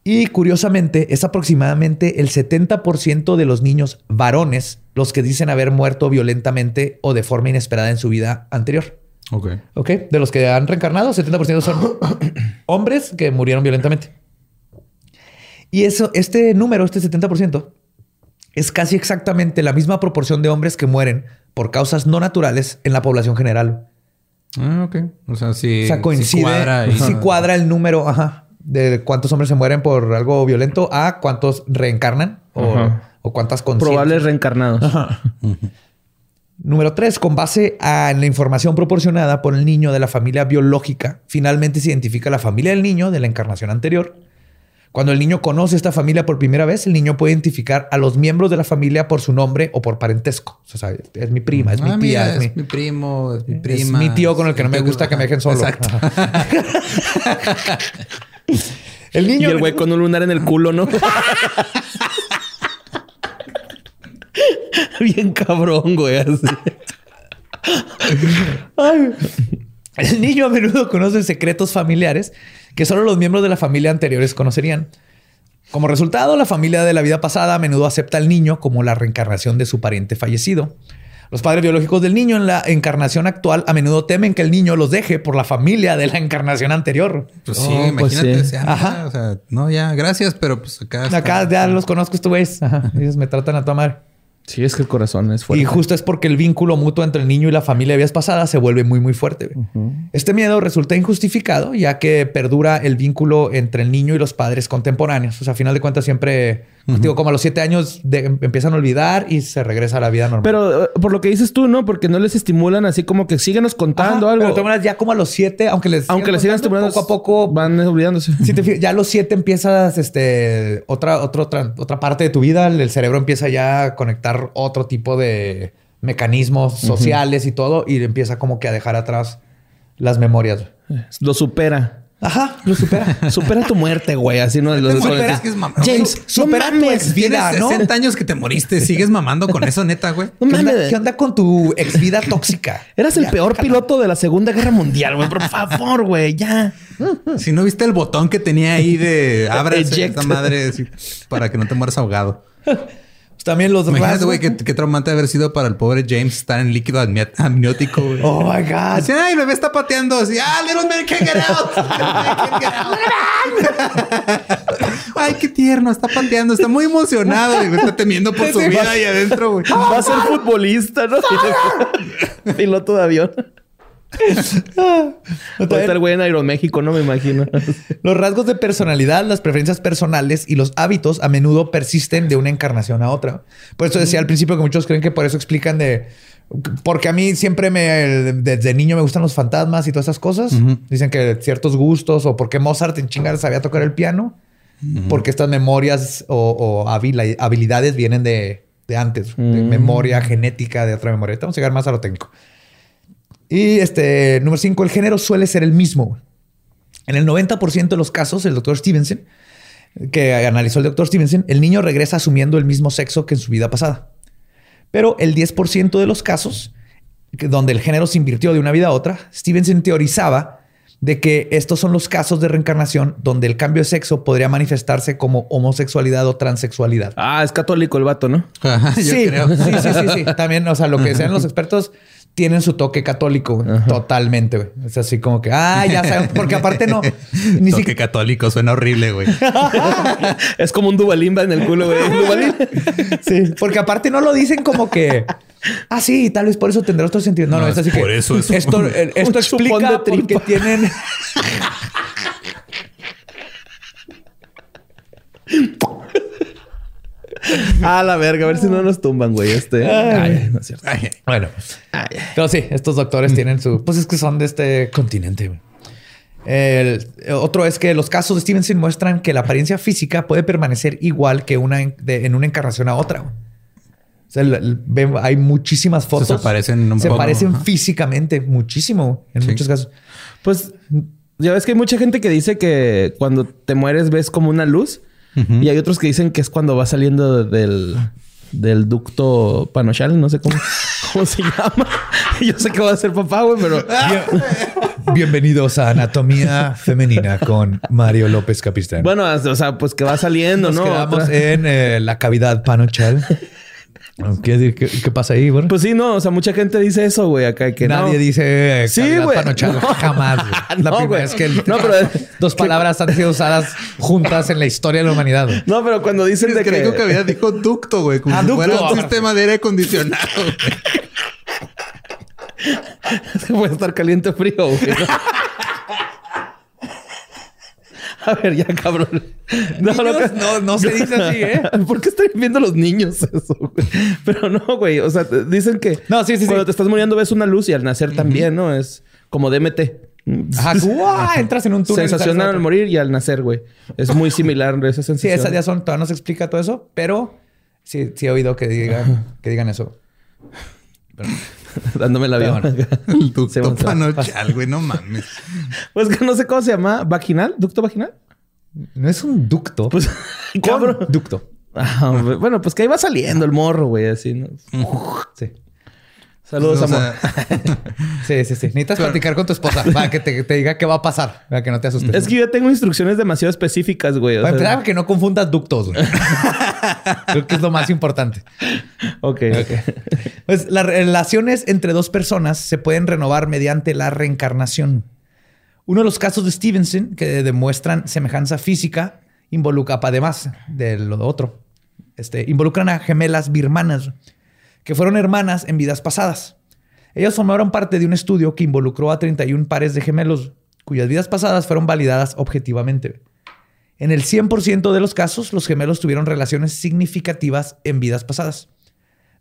Y curiosamente, es aproximadamente el 70% de los niños varones los que dicen haber muerto violentamente o de forma inesperada en su vida anterior. Ok. ¿Ok? De los que han reencarnado, 70% son (coughs) hombres que murieron violentamente. Y eso, este número, este 70%, es casi exactamente la misma proporción de hombres que mueren por causas no naturales en la población general. Ah, ok. O sea, o sea, coincide, sí cuadra ahí. sí cuadra el número ajá, de cuántos hombres se mueren por algo violento a cuántos reencarnan o, o cuántas conciencias. Probables reencarnados. Número tres, con base a la información proporcionada por el niño de la familia biológica, finalmente se identifica la familia del niño de la encarnación anterior. Cuando el niño conoce esta familia por primera vez, el niño puede identificar a los miembros de la familia por su nombre o por parentesco. O sea, es mi prima, es mi Ah, tía, mira, es, es mi, mi primo, es mi es prima. mi tío con el que no es me gusta que me dejen solo. Exacto. (laughs) (laughs) (laughs) El Y niño. el güey con un lunar en el culo, ¿no? (laughs) Bien cabrón, güey. así. Ay. El niño a menudo conoce secretos familiares que solo los miembros de la familia anteriores conocerían. Como resultado, la familia de la vida pasada a menudo acepta al niño como la reencarnación de su pariente fallecido. Los padres biológicos del niño en la encarnación actual a menudo temen que el niño los deje por la familia de la encarnación anterior. Pues sí, Oh, pues imagínate. sí. o sea, Ajá. O sea, no, ya, gracias, pero pues acá. está- Acá ya los conozco, estos güeyes. Ajá, Ellos me tratan a tomar. Sí, es que el corazón es fuerte. Y justo es porque el vínculo mutuo entre el niño y la familia de vidas pasadas se vuelve muy, muy fuerte. Este miedo resulta injustificado, ya que perdura el vínculo entre el niño y los padres contemporáneos. O sea, a final de cuentas, siempre, digo, como a los siete años de- empiezan a olvidar y se regresa a la vida normal. Pero eh, por lo que dices tú, ¿no? Porque no les estimulan así como que síguenos contando Ajá, algo. Pero ya como a los siete, aunque les Aunque les sigan estimulando, poco a poco van olvidándose. Si te fijas, ya a los siete empiezas este, otra, otra, otra, otra parte de tu vida. El cerebro empieza ya a conectar otro tipo de mecanismos sociales y todo, y empieza como que a dejar atrás las memorias. Lo supera. Ajá, lo supera. Supera tu muerte, güey. Así no lo Supera- Es que es mam- James, no supera tu mames, ex vida, tienes ¿no? 60 años que te moriste. Sigues mamando con eso, neta, güey. No ¿Qué onda, mames. qué onda con tu ex vida tóxica? Eras el Ya, peor piloto de la Segunda Guerra Mundial, güey. Por favor, güey, ya. Si no viste el botón que tenía ahí de (laughs) abre esta madre para que no te mueras ahogado. (laughs) También los Imagínate, rasgos- güey, qué, qué traumante haber sido para el pobre James estar en líquido amni- amniótico, güey. Oh my God. Así, ay, el bebé está pateando. Así, ah, little man can't get out. Little man can't get out. ay, qué tierno. Está pateando. Está muy emocionado. Y está temiendo por su vida ahí adentro, güey. Va a ser futbolista, ¿no? (laughs) piloto de avión. (laughs) A estar güey en Aeroméxico, no me imagino. (laughs) Los rasgos de personalidad, las preferencias personales y los hábitos a menudo persisten de una encarnación a otra. Por eso decía al principio que muchos creen que por eso explican de... Porque a mí siempre me... Desde niño me gustan los fantasmas y todas esas cosas. Dicen que ciertos gustos o porque Mozart en chingar sabía tocar el piano. Porque estas memorias o, habilidades vienen de, de antes. De memoria genética, de otra memoria. Vamos a llegar más a lo técnico. Y este, número cinco, el género suele ser el mismo. En el 90% de los casos, el doctor Stevenson, que analizó el doctor Stevenson, el niño regresa asumiendo el mismo sexo que en su vida pasada. Pero el 10% de los casos, donde el género se invirtió de una vida a otra, Stevenson teorizaba de que estos son los casos de reencarnación donde el cambio de sexo podría manifestarse como homosexualidad o transexualidad. Ah, es católico el vato, ¿no? Ajá, (laughs) yo sí, creo. sí, sí, sí, sí. También, o sea, lo que sean los (laughs) expertos tienen su toque católico, güey. totalmente. güey. Es así como que, ah, ya saben, (laughs) porque aparte no, ni Toque siquiera. católico suena horrible, güey. (laughs) Es como un dubalimba en el culo, güey. (laughs) Sí, porque aparte no lo dicen como que, ah, sí, tal vez por eso tendrá otro sentido. No, no, No, es así que por eso es esto, un- eh, esto un explica de porque tienen. A la verga, a ver si no nos tumban, güey. Este. Ay, no es cierto. Ay, Bueno, pero sí, estos doctores tienen su. Pues es que son de este continente. El, otro es que los casos de Stevenson muestran que la apariencia física puede permanecer igual que una en, de- en una encarnación a otra. güey. O sea, el- el- ven- hay muchísimas fotos. se parecen un Se poco, parecen físicamente muchísimo en Sí. muchos casos. Pues ya ves que hay mucha gente que dice que cuando te mueres ves como una luz. Y hay otros que dicen que es cuando va saliendo del, del ducto panochal, no sé cómo, (laughs) cómo se llama. (laughs) Yo sé que va a ser papá, güey, pero Bienvenidos a Anatomía Femenina con Mario López Capistrán. bueno, o sea, pues que va saliendo, Nos ¿no? quedamos Otra- en eh, la cavidad panochal. (laughs) ¿Qué, qué, qué pasa ahí, güey? Pues sí, no, o sea, mucha gente dice eso, güey, acá que Nadie no. dice eh, Sí, güey. (laughs) No. jamás. güey. (laughs) La No, primera güey. vez que el- No, pero- (laughs) dos palabras han sido usadas juntas en la historia de la humanidad. No, pero cuando dicen de Es que que... dijo que había dijo ducto, güey. Como Ah, si ducto. fuera un sistema de aire acondicionado. güey. puede estar caliente o frío, güey. A ver, ya, cabrón. No, no, no se dice así, ¿eh? (laughs) ¿Por qué están viendo los niños eso, güey? Pero no, güey. O sea, dicen que No, sí, sí, sí. cuando te estás muriendo ves una luz y al nacer también, ¿no? Es como DMT. Ajá, ¡guau! entras en un túnel. Sensacional al morir y al nacer, güey. Es muy similar esa Sí, sensación. esas ya son, todavía no se explica todo eso, pero sí, sí he oído que digan, que digan eso. (laughs) Dándome la Pero vida. El ducto panochal, güey. No mames. Pues que no sé cómo se llama. ¿Vaginal? ¿Ducto vaginal? No es un ducto. Pues, (laughs) cabrón. Ducto. Ah, bueno, pues que ahí va saliendo el morro, güey, así, ¿no? Sí. Saludos, O amor. (laughs) Sí, sí, sí. Necesitas platicar con tu esposa para que te, te diga qué va a pasar, para que no te asustes. Es que yo tengo instrucciones demasiado específicas, güey. o Para sea- empezar, que no confundas ductos. güey. (laughs) Creo que es lo más importante. Ok, ok. Pues las relaciones entre dos personas se pueden renovar mediante la reencarnación. Uno de los casos de Stevenson que demuestran semejanza física involucra, además de lo otro, este, involucran a gemelas birmanas que fueron hermanas en vidas pasadas. Ellas formaron parte de un estudio que involucró a 31 pares de gemelos cuyas vidas pasadas fueron validadas objetivamente. En el 100% de los casos, los gemelos tuvieron relaciones significativas en vidas pasadas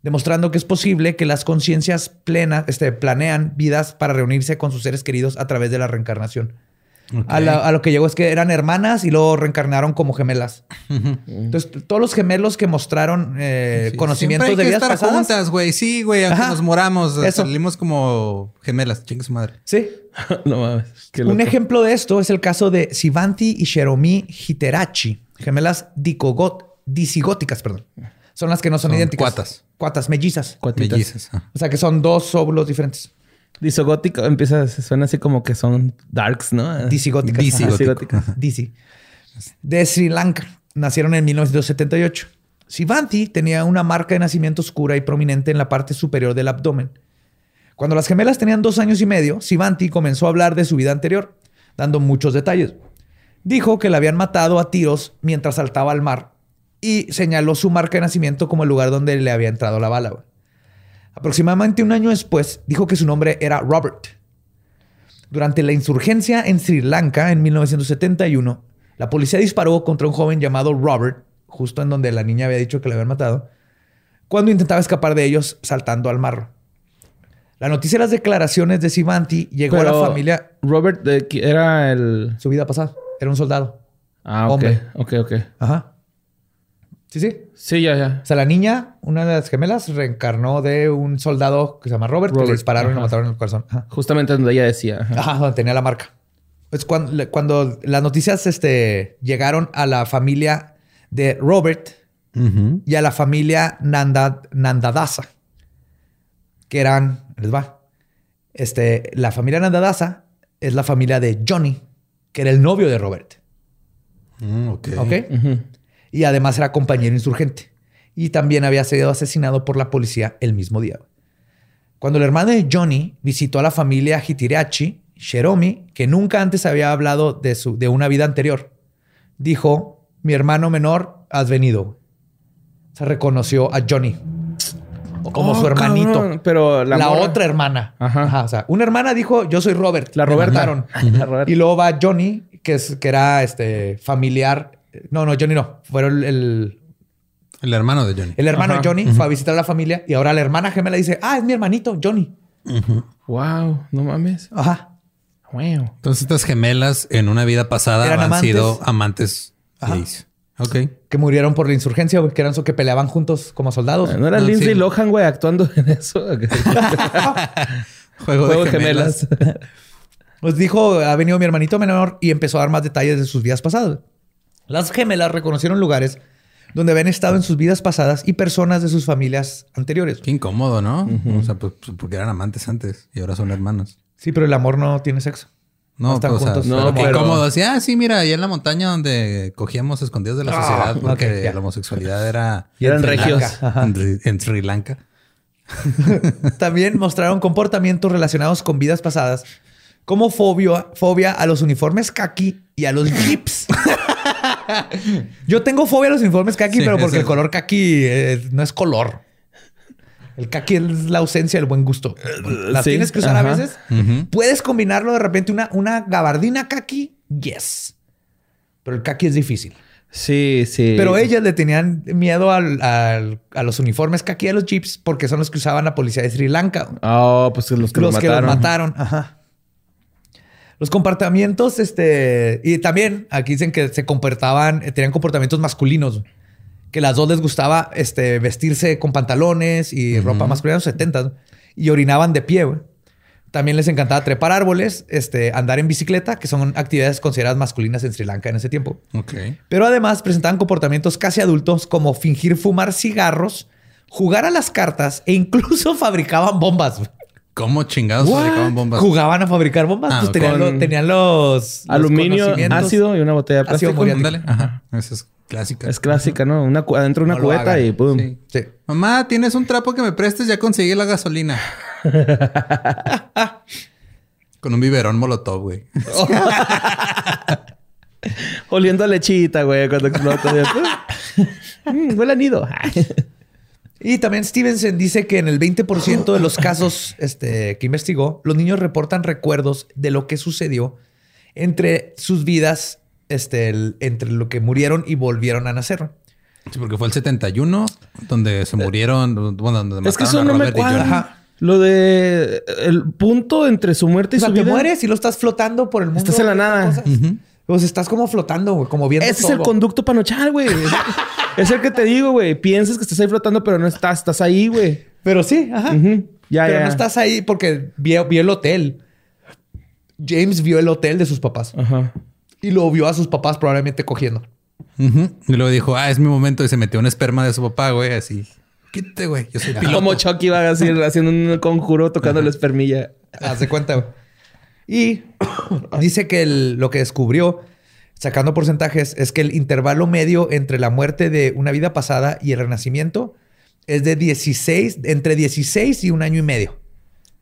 demostrando que es posible que las conciencias plenas este, planean vidas para reunirse con sus seres queridos a través de la reencarnación. A, la- a lo que llegó es que eran hermanas y luego reencarnaron como gemelas. Entonces, todos los gemelos que mostraron eh, sí, conocimientos siempre de hay que vidas estar pasadas. juntas, güey. Sí, güey. Aunque Ajá. nos moramos, Eso. salimos como gemelas. Chingue su madre. Sí. (laughs) no mames. Qué Un ejemplo de esto es el caso de Sivanti y Sheromi Hiterachi, gemelas dicogot- disigóticas, perdón. Son las que no son, Son idénticas. cuatas. Cuatas, mellizas. Cuatitas. Mellizas. O sea que son dos óvulos diferentes. Disogótico empieza, suena así como que son darks, ¿no? Disigóticas. Disigóticas. Disi. De Sri Lanka. Nacieron en 1978. Sivanti tenía una marca de nacimiento oscura y prominente en la parte superior del abdomen. Cuando las gemelas tenían dos años y medio, Sivanti comenzó a hablar de su vida anterior, dando muchos detalles. Dijo que la habían matado a tiros mientras saltaba al mar y señaló su marca de nacimiento como el lugar donde le había entrado la bala. Aproximadamente un año después, dijo que su nombre era Robert. Durante la insurgencia en Sri Lanka en 1971, la policía disparó contra un joven llamado Robert, justo en donde la niña había dicho que le habían matado, cuando intentaba escapar de ellos saltando al mar. La noticia de las declaraciones de Sivanti llegó a la familia. Robert qui- era el. Su vida pasada. Era un soldado. Ah, ok. Hombre. Ok, ok. Ajá. Sí, sí. Sí, ya, ya. O sea, la niña, una de las gemelas, reencarnó de un soldado que se llama Robert, que le Robert, dispararon y lo ajá. mataron en el corazón. Ajá. Justamente donde ella decía. ajá. Ajá, donde tenía la marca. Pues cuando, cuando las noticias este, llegaron a la familia de Robert y a la familia Nanda, Nandadasa, que eran, les va, este, la familia Nandadasa es la familia de Johnny, que era el novio de Robert. Mm, ok. ¿Ok? Y además era compañero insurgente. Y también había sido asesinado por la policía el mismo día. Cuando el hermano de Johnny visitó a la familia Hitirachi, Sheromi, que nunca antes había hablado de, su, de una vida anterior, dijo, mi hermano menor, has venido. Se reconoció a Johnny como Oh, su hermanito. cabrón. Pero la, otra hermana. Ajá. o sea, una hermana dijo, yo soy Robert. La Me Roberta. mataron. (laughs) La Roberta. Y luego va Johnny, que, es, que era este familiar. No, no, Johnny no. Fueron el, El hermano de Johnny. El hermano Ajá. de Johnny fue a visitar a la familia y ahora la hermana gemela dice, ah, es mi hermanito, Johnny. Wow, no mames. Ajá. Wow. Entonces estas gemelas en una vida pasada Eran han amantes. sido amantes Ajá. gays. Ok. Que murieron por la insurgencia, güey, que eran so que peleaban juntos como soldados. ¿No era Ah, Lindsay sí. Lohan, güey, actuando en eso? Juego, (laughs) Juego de de gemelas. gemelas. Nos dijo, ha venido mi hermanito menor y empezó a dar más detalles de sus vidas pasadas. Las gemelas reconocieron lugares donde habían estado en sus vidas pasadas y personas de sus familias anteriores. Qué incómodo, ¿no? O sea, pues pues, porque eran amantes antes y ahora son hermanos. Sí, pero el amor no tiene sexo. No, No están pues, o sea, juntos. no, No, qué pero- incómodo. Así, ah, sí, mira, allá en la montaña donde cogíamos escondidos de la Ah, sociedad porque ok, ya. la homosexualidad era... Y eran en regios. En, Sri- en Sri Lanka. (laughs) También mostraron comportamientos relacionados con vidas pasadas, como fobia, fobia a los uniformes kaki y a los (laughs) jeeps. Yo tengo fobia a los uniformes kaki, Sí, pero porque el color kaki eh, no es color. El kaki es la ausencia del buen gusto. Las Sí, tienes que usar a veces. Puedes combinarlo de repente una, una gabardina kaki, yes. Pero el kaki es difícil. Sí, sí. Pero ellas le tenían miedo al- al- a los uniformes kaki a los jeeps porque son los que usaban la policía de Sri Lanka. Oh, pues los que los los que los mataron. Ajá. Los comportamientos, este, y también aquí dicen que se comportaban, eh, tenían comportamientos masculinos, que las dos les gustaba, este, vestirse con pantalones y ropa masculina en los 70 y orinaban de pie. güey. También les encantaba trepar árboles, este, andar en bicicleta, que son actividades consideradas masculinas en Sri Lanka en ese tiempo. Ok. Pero además presentaban comportamientos casi adultos como fingir fumar cigarros, jugar a las cartas e incluso (laughs) fabricaban bombas. güey. ¿Cómo chingados fabricaban bombas? Jugaban a fabricar bombas. Ah, pues tenían, tenían los, los Aluminio, ácido y una botella de plástico. Ándale. Ajá. Esa es clásica. Es clásica, ¿no? Una, adentro de una No cubeta y pum. Sí. Sí. Mamá, ¿tienes un trapo que me prestes? Ya conseguí la gasolina. (laughs) Con un biberón molotov, güey. (laughs) Oliendo a lechita, güey, cuando explota. (laughs) Mm, huele a nido. Y también Stevenson dice que en el 20% de los (laughs) casos este, que investigó, los niños reportan recuerdos de lo que sucedió entre sus vidas, este, el- entre lo que murieron y volvieron a nacer. Sí, porque fue el 71 donde se murieron. Bueno, donde es que mataron eso a no me Robert y cuadra. Lo de el punto entre su muerte y O sea, su te vida. mueres y lo estás flotando por el mundo. Estás en la nada. cosas. Pues estás como flotando, güey, como viendo Ese es el conducto para nochar, güey. (laughs) es el que te digo, güey. Piensas que estás ahí flotando, pero no estás. Estás ahí, güey. Pero sí, ajá. Ya, Pero ya. no estás ahí porque vio, vio el hotel. James vio el hotel de sus papás Ajá. y lo vio a sus papás probablemente cogiendo. Ujú. Y luego dijo, ah, es mi momento. Y se metió un esperma de su papá, güey. Así. Quítate, güey. Yo soy piloto. Como Chucky iba así, haciendo un conjuro tocando la espermilla. Haz de cuenta. güey. Y (coughs) dice que el- lo que descubrió, sacando porcentajes, es que el intervalo medio entre la muerte de una vida pasada y el renacimiento es de 16, entre 16 y un año y medio.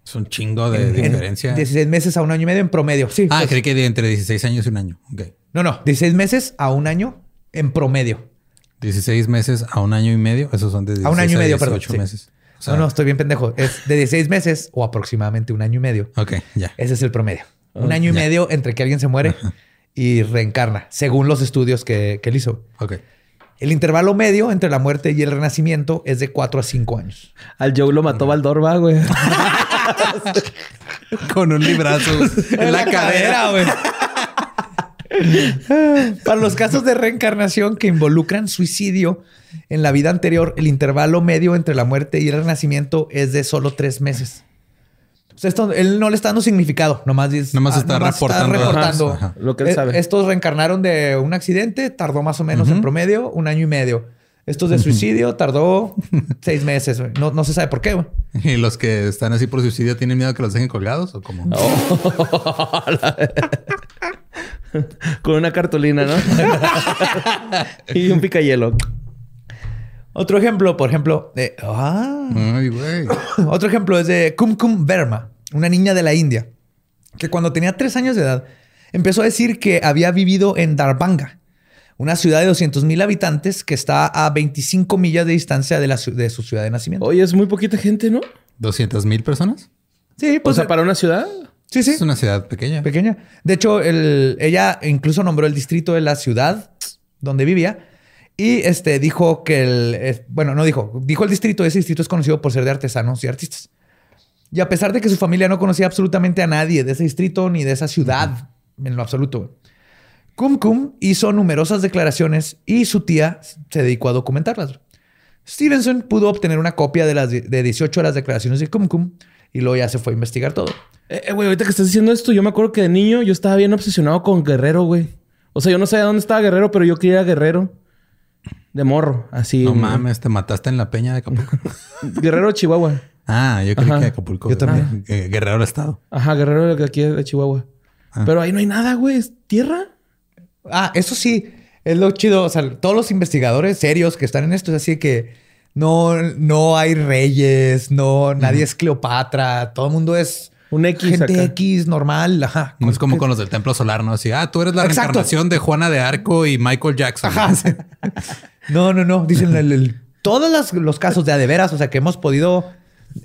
Es un chingo de En- diferencia. 16 meses a un año y medio en promedio. Sí. ah, pues, creí que de entre 16 años y un año. Ok. No, no. 16 meses a un año en promedio. 16 meses a un año y medio. Esos son de 16 A un año y medio, perdón, 18 sí. meses. O sea, no, no, estoy bien pendejo. Es de 16 meses o aproximadamente un año y medio. Ok, ya. Ese es el promedio. Un año y ya. medio entre que alguien se muere y reencarna, según los estudios que, que él hizo. Ok. El intervalo medio entre la muerte y el renacimiento es de 4 a 5 años. Al Joe lo mató Valdorba, güey. (laughs) Con un librazo en la cadera. güey. Para los casos de reencarnación que involucran suicidio en la vida anterior, el intervalo medio entre la muerte y el renacimiento es de solo tres meses. O sea, esto, él no le está dando significado, nomás, dice- Nomás está reportando. reportando. Ajá, lo que él Eh, sabe. Estos reencarnaron de un accidente, tardó más o menos en promedio un año y medio. Estos de (laughs) suicidio tardó (laughs) seis meses. No, no se sabe por qué. güey. ¿Y los que están así por suicidio tienen miedo que los dejen colgados o cómo? (laughs) Con una cartulina, ¿no? y un picayelo. Otro ejemplo, por ejemplo, de... Ah. Ay, güey. (coughs) Otro ejemplo es de Kum Kum Verma, una niña de la India, que cuando tenía tres años de edad empezó a decir que había vivido en Darbhanga, una ciudad de 200 mil habitantes que está a 25 millas de distancia de, la, de su ciudad de nacimiento. Oye, es muy poquita gente, ¿no? ¿200 mil personas? Sí, O pues sea, para una ciudad. sí, sí, Es una ciudad pequeña. pequeña. De hecho, el- ella incluso nombró el distrito de la ciudad donde vivía Y este dijo que el. bueno, no dijo. Dijo el distrito. Ese distrito es conocido por ser de artesanos y artistas. Y a pesar de que su familia no conocía absolutamente a nadie de ese distrito ni de esa ciudad en lo absoluto, Kum Kum hizo numerosas declaraciones y su tía se dedicó a documentarlas. Stevenson pudo obtener una copia de las de 18 de las declaraciones de Kum Kum y luego ya se fue a investigar todo. Eh, eh, güey, ahorita que estás diciendo esto, yo me acuerdo que de niño yo estaba bien obsesionado con Guerrero, güey. O sea, yo no sabía dónde estaba Guerrero, pero yo quería Guerrero. De morro, así. No mames, te mataste en la peña de Acapulco. (laughs) Guerrero, Chihuahua. ah, yo creí Ajá. que Acapulco. Yo también. eh, Guerrero del Estado. Ajá, Guerrero de aquí de Chihuahua. Ah. Pero ahí no hay nada, güey. ¿Es tierra? Ah, eso sí, es lo chido. O sea, todos los investigadores serios que están en esto es así que no, no hay reyes, no, nadie es Cleopatra, todo el mundo es Un X gente acá. X normal. Ajá. No es como con los del Templo Solar, ¿no? Así, ah, tú eres la Exacto. reencarnación de Juana de Arco y Michael Jackson. (laughs) No, no, no. Dicen el- el- todos los casos de a de veras, o sea, que hemos podido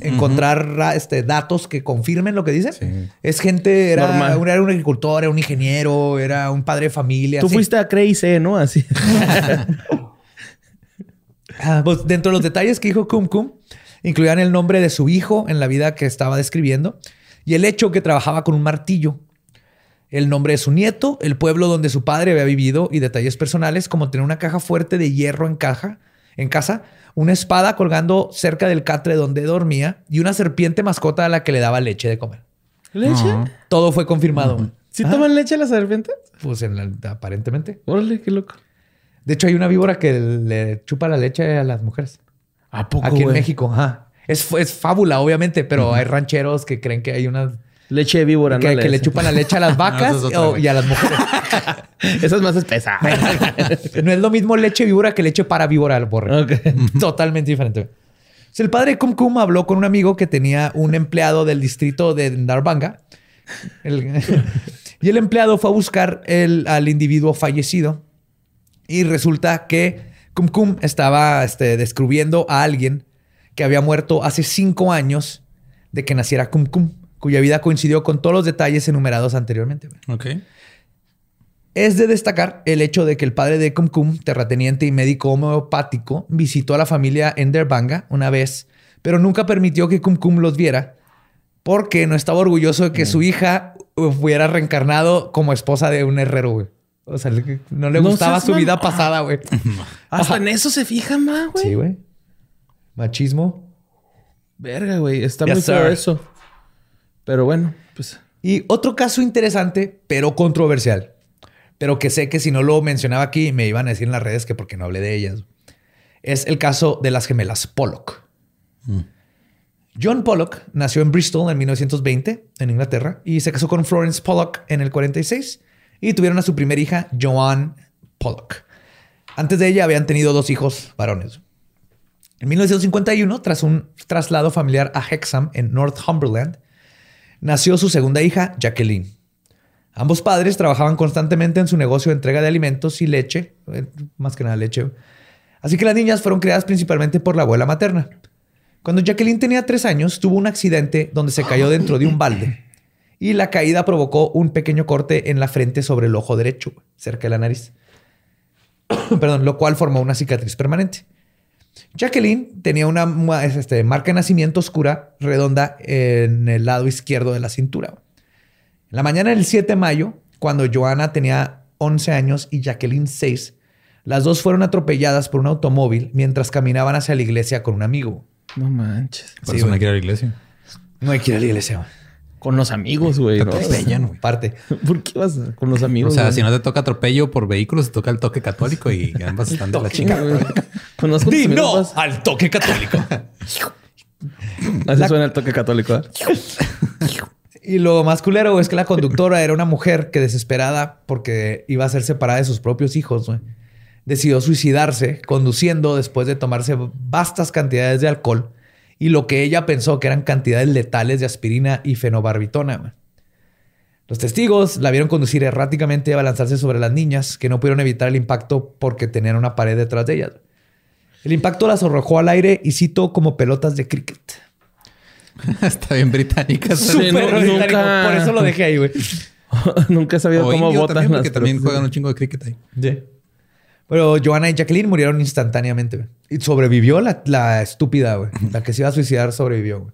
encontrar ra- este, datos que confirmen lo que dicen. Sí. Es gente, era, un- era un agricultor, era un ingeniero, era un padre de familia. Tú así. fuiste a Cray C, ¿no? Así. (laughs) Ah, pues, dentro de los detalles que dijo Kum Kum, incluían el nombre de su hijo en la vida que estaba describiendo y el hecho que trabajaba con un martillo. El nombre de su nieto, el pueblo donde su padre había vivido y detalles personales como tener una caja fuerte de hierro en caja, en casa, una espada colgando cerca del catre donde dormía y una serpiente mascota a la que le daba leche de comer. ¿Leche? No. Todo fue confirmado. güey. ¿Sí Ah, toman leche las serpientes? Pues en la- aparentemente. Órale, qué loco. De hecho, hay una víbora que le chupa la leche a las mujeres. ¿A poco, Aquí en? México, ajá. Es, es fábula, obviamente, pero hay rancheros que creen que hay unas Leche de víbora, que, ¿no? que le chupan la leche a las (laughs) vacas es o- y a las mujeres. (laughs) Esa es más espesa. no es lo mismo leche víbora que leche para víbora al borre. (laughs) Totalmente diferente. El padre Kum Kum habló con un amigo que tenía un empleado del distrito de Darbanga. El- y el empleado fue a buscar el- al individuo fallecido. Y resulta que Kum Kum estaba este, descubriendo a alguien que había muerto hace cinco años de que naciera Kum Kum, cuya vida coincidió con todos los detalles enumerados anteriormente. Ok. Es de destacar el hecho de que el padre de Kum Kum, terrateniente y médico homeopático, visitó a la familia en Derbanga una vez, pero nunca permitió que Kum Kum los viera porque no estaba orgulloso de que su hija hubiera reencarnado como esposa de un herrero, güey. O sea, no le No gustaba su vida pasada, güey. (laughs) Hasta en eso se fijan más, güey. Sí, güey. Machismo. Verga, güey. Está Yes, muy sir. eso. Pero bueno, pues... Y otro caso interesante, pero controversial, pero que sé que si no lo mencionaba aquí me iban a decir en las redes que porque no hablé de ellas, es el caso de las gemelas Pollock. John Pollock nació en Bristol en 1920, en Inglaterra, y se casó con Florence Pollock en el 46 y tuvieron a su primera hija, Joanne Pollock. Antes de ella habían tenido dos hijos varones. En 1951, tras un traslado familiar a Hexham en Northumberland, nació su segunda hija, Jacqueline. Ambos padres trabajaban constantemente en su negocio de entrega de alimentos y leche, eh, más que nada leche. Así que las niñas fueron criadas principalmente por la abuela materna. Cuando Jacqueline tenía tres años, tuvo un accidente donde se cayó dentro de un balde y la caída provocó un pequeño corte en la frente sobre el ojo derecho, cerca de la nariz. (coughs) Perdón, lo cual formó una cicatriz permanente. Jacqueline tenía una este, marca de nacimiento oscura, redonda, en el lado izquierdo de la cintura. En la mañana del 7 de mayo, cuando Joana tenía 11 años y Jacqueline 6, las dos fueron atropelladas por un automóvil mientras caminaban hacia la iglesia con un amigo. No manches. Por Sí, eso no hay que ir a la iglesia. No hay que ir a la iglesia. Con los amigos, güey. Te ¿no? atropellan, (laughs) güey. Parte. ¿Por qué vas con los O amigos? sea, güey? si no te toca atropello por vehículos, te toca el toque católico y (laughs) ambas están de la Chinga, chingada. Conozco Di amigos, no vas- al toque católico. (laughs) Así suena el toque católico. ¿eh? Y lo más culero es que la conductora era una mujer que desesperada porque iba a ser separada de sus propios hijos, güey, decidió suicidarse conduciendo después de tomarse vastas cantidades de alcohol y lo que ella pensó que eran cantidades letales de aspirina y fenobarbitona. Los testigos la vieron conducir erráticamente y abalanzarse sobre las niñas que no pudieron evitar el impacto porque tenían una pared detrás de ellas. El impacto las arrojó al aire y citó como pelotas de cricket. (laughs) Está bien británica. Súper no- británico, nunca- Por eso lo dejé ahí, güey. (laughs) Nunca he sabido O cómo votan también, las porque también pelotas. juegan un chingo de cricket ahí. Sí. Pero Joanna y Jacqueline murieron instantáneamente. güey. Y sobrevivió la, la estúpida, güey. La que se iba a suicidar sobrevivió. güey.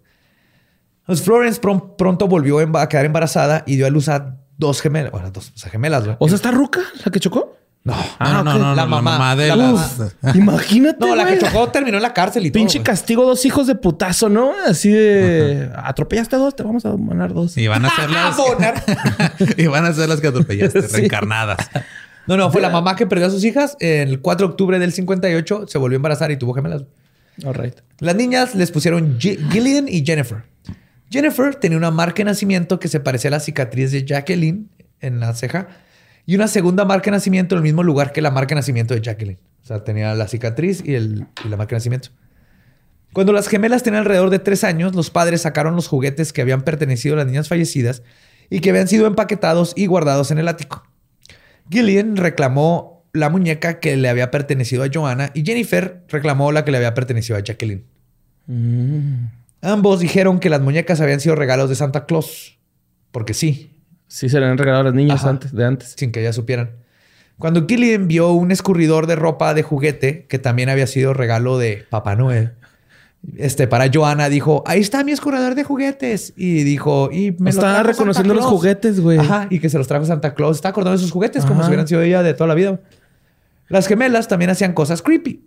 Entonces, Florence pron- pronto volvió a quedar embarazada y dio a luz a dos gemelas. Bueno, dos o sea, gemelas, güey. O sea, ¿está ruca la que chocó? No, No, no, no, no, La la mamá. mamá de La las... (laughs) Imagínate. no, la que chocó terminó en la cárcel y todo. Pinche castigo, dos hijos de putazo, ¿no? Así de atropellaste a dos, te vamos a mandar dos. Y van a ser (laughs) las... Abonar. (laughs) y van a ser las que atropellaste, Sí. reencarnadas. No, no, fue la mamá que perdió a sus hijas. El 4 de octubre del 58 se volvió a embarazar y tuvo gemelas. All right. Las niñas les pusieron Gi- Gillian y Jennifer. Jennifer tenía una marca de nacimiento que se parecía a la cicatriz de Jacqueline en la ceja y una segunda marca de nacimiento en el mismo lugar que la marca de nacimiento de Jacqueline. O sea, tenía la cicatriz y, el, y la marca de nacimiento. Cuando las gemelas tenían alrededor de tres años, los padres sacaron los juguetes que habían pertenecido a las niñas fallecidas y que habían sido empaquetados y guardados en el ático. Gillian reclamó la muñeca que le había pertenecido a Joanna y Jennifer reclamó la que le había pertenecido a Jacqueline. Ambos dijeron que las muñecas habían sido regalos de Santa Claus. Porque sí, Sí, se le han regalado a las niñas Ajá. antes, de antes. sin que ellas supieran. Cuando Gillian vio un escurridor de ropa de juguete que también había sido regalo de Papá Noel, este, para Joanna dijo, ahí está mi escurridor de juguetes. Y dijo, y me lo Santa reconociendo los Claus". juguetes, güey. Ajá, y que se los trajo Santa Claus. Está acordando de sus juguetes como si hubieran sido ella de toda la vida. Las gemelas también hacían cosas creepy.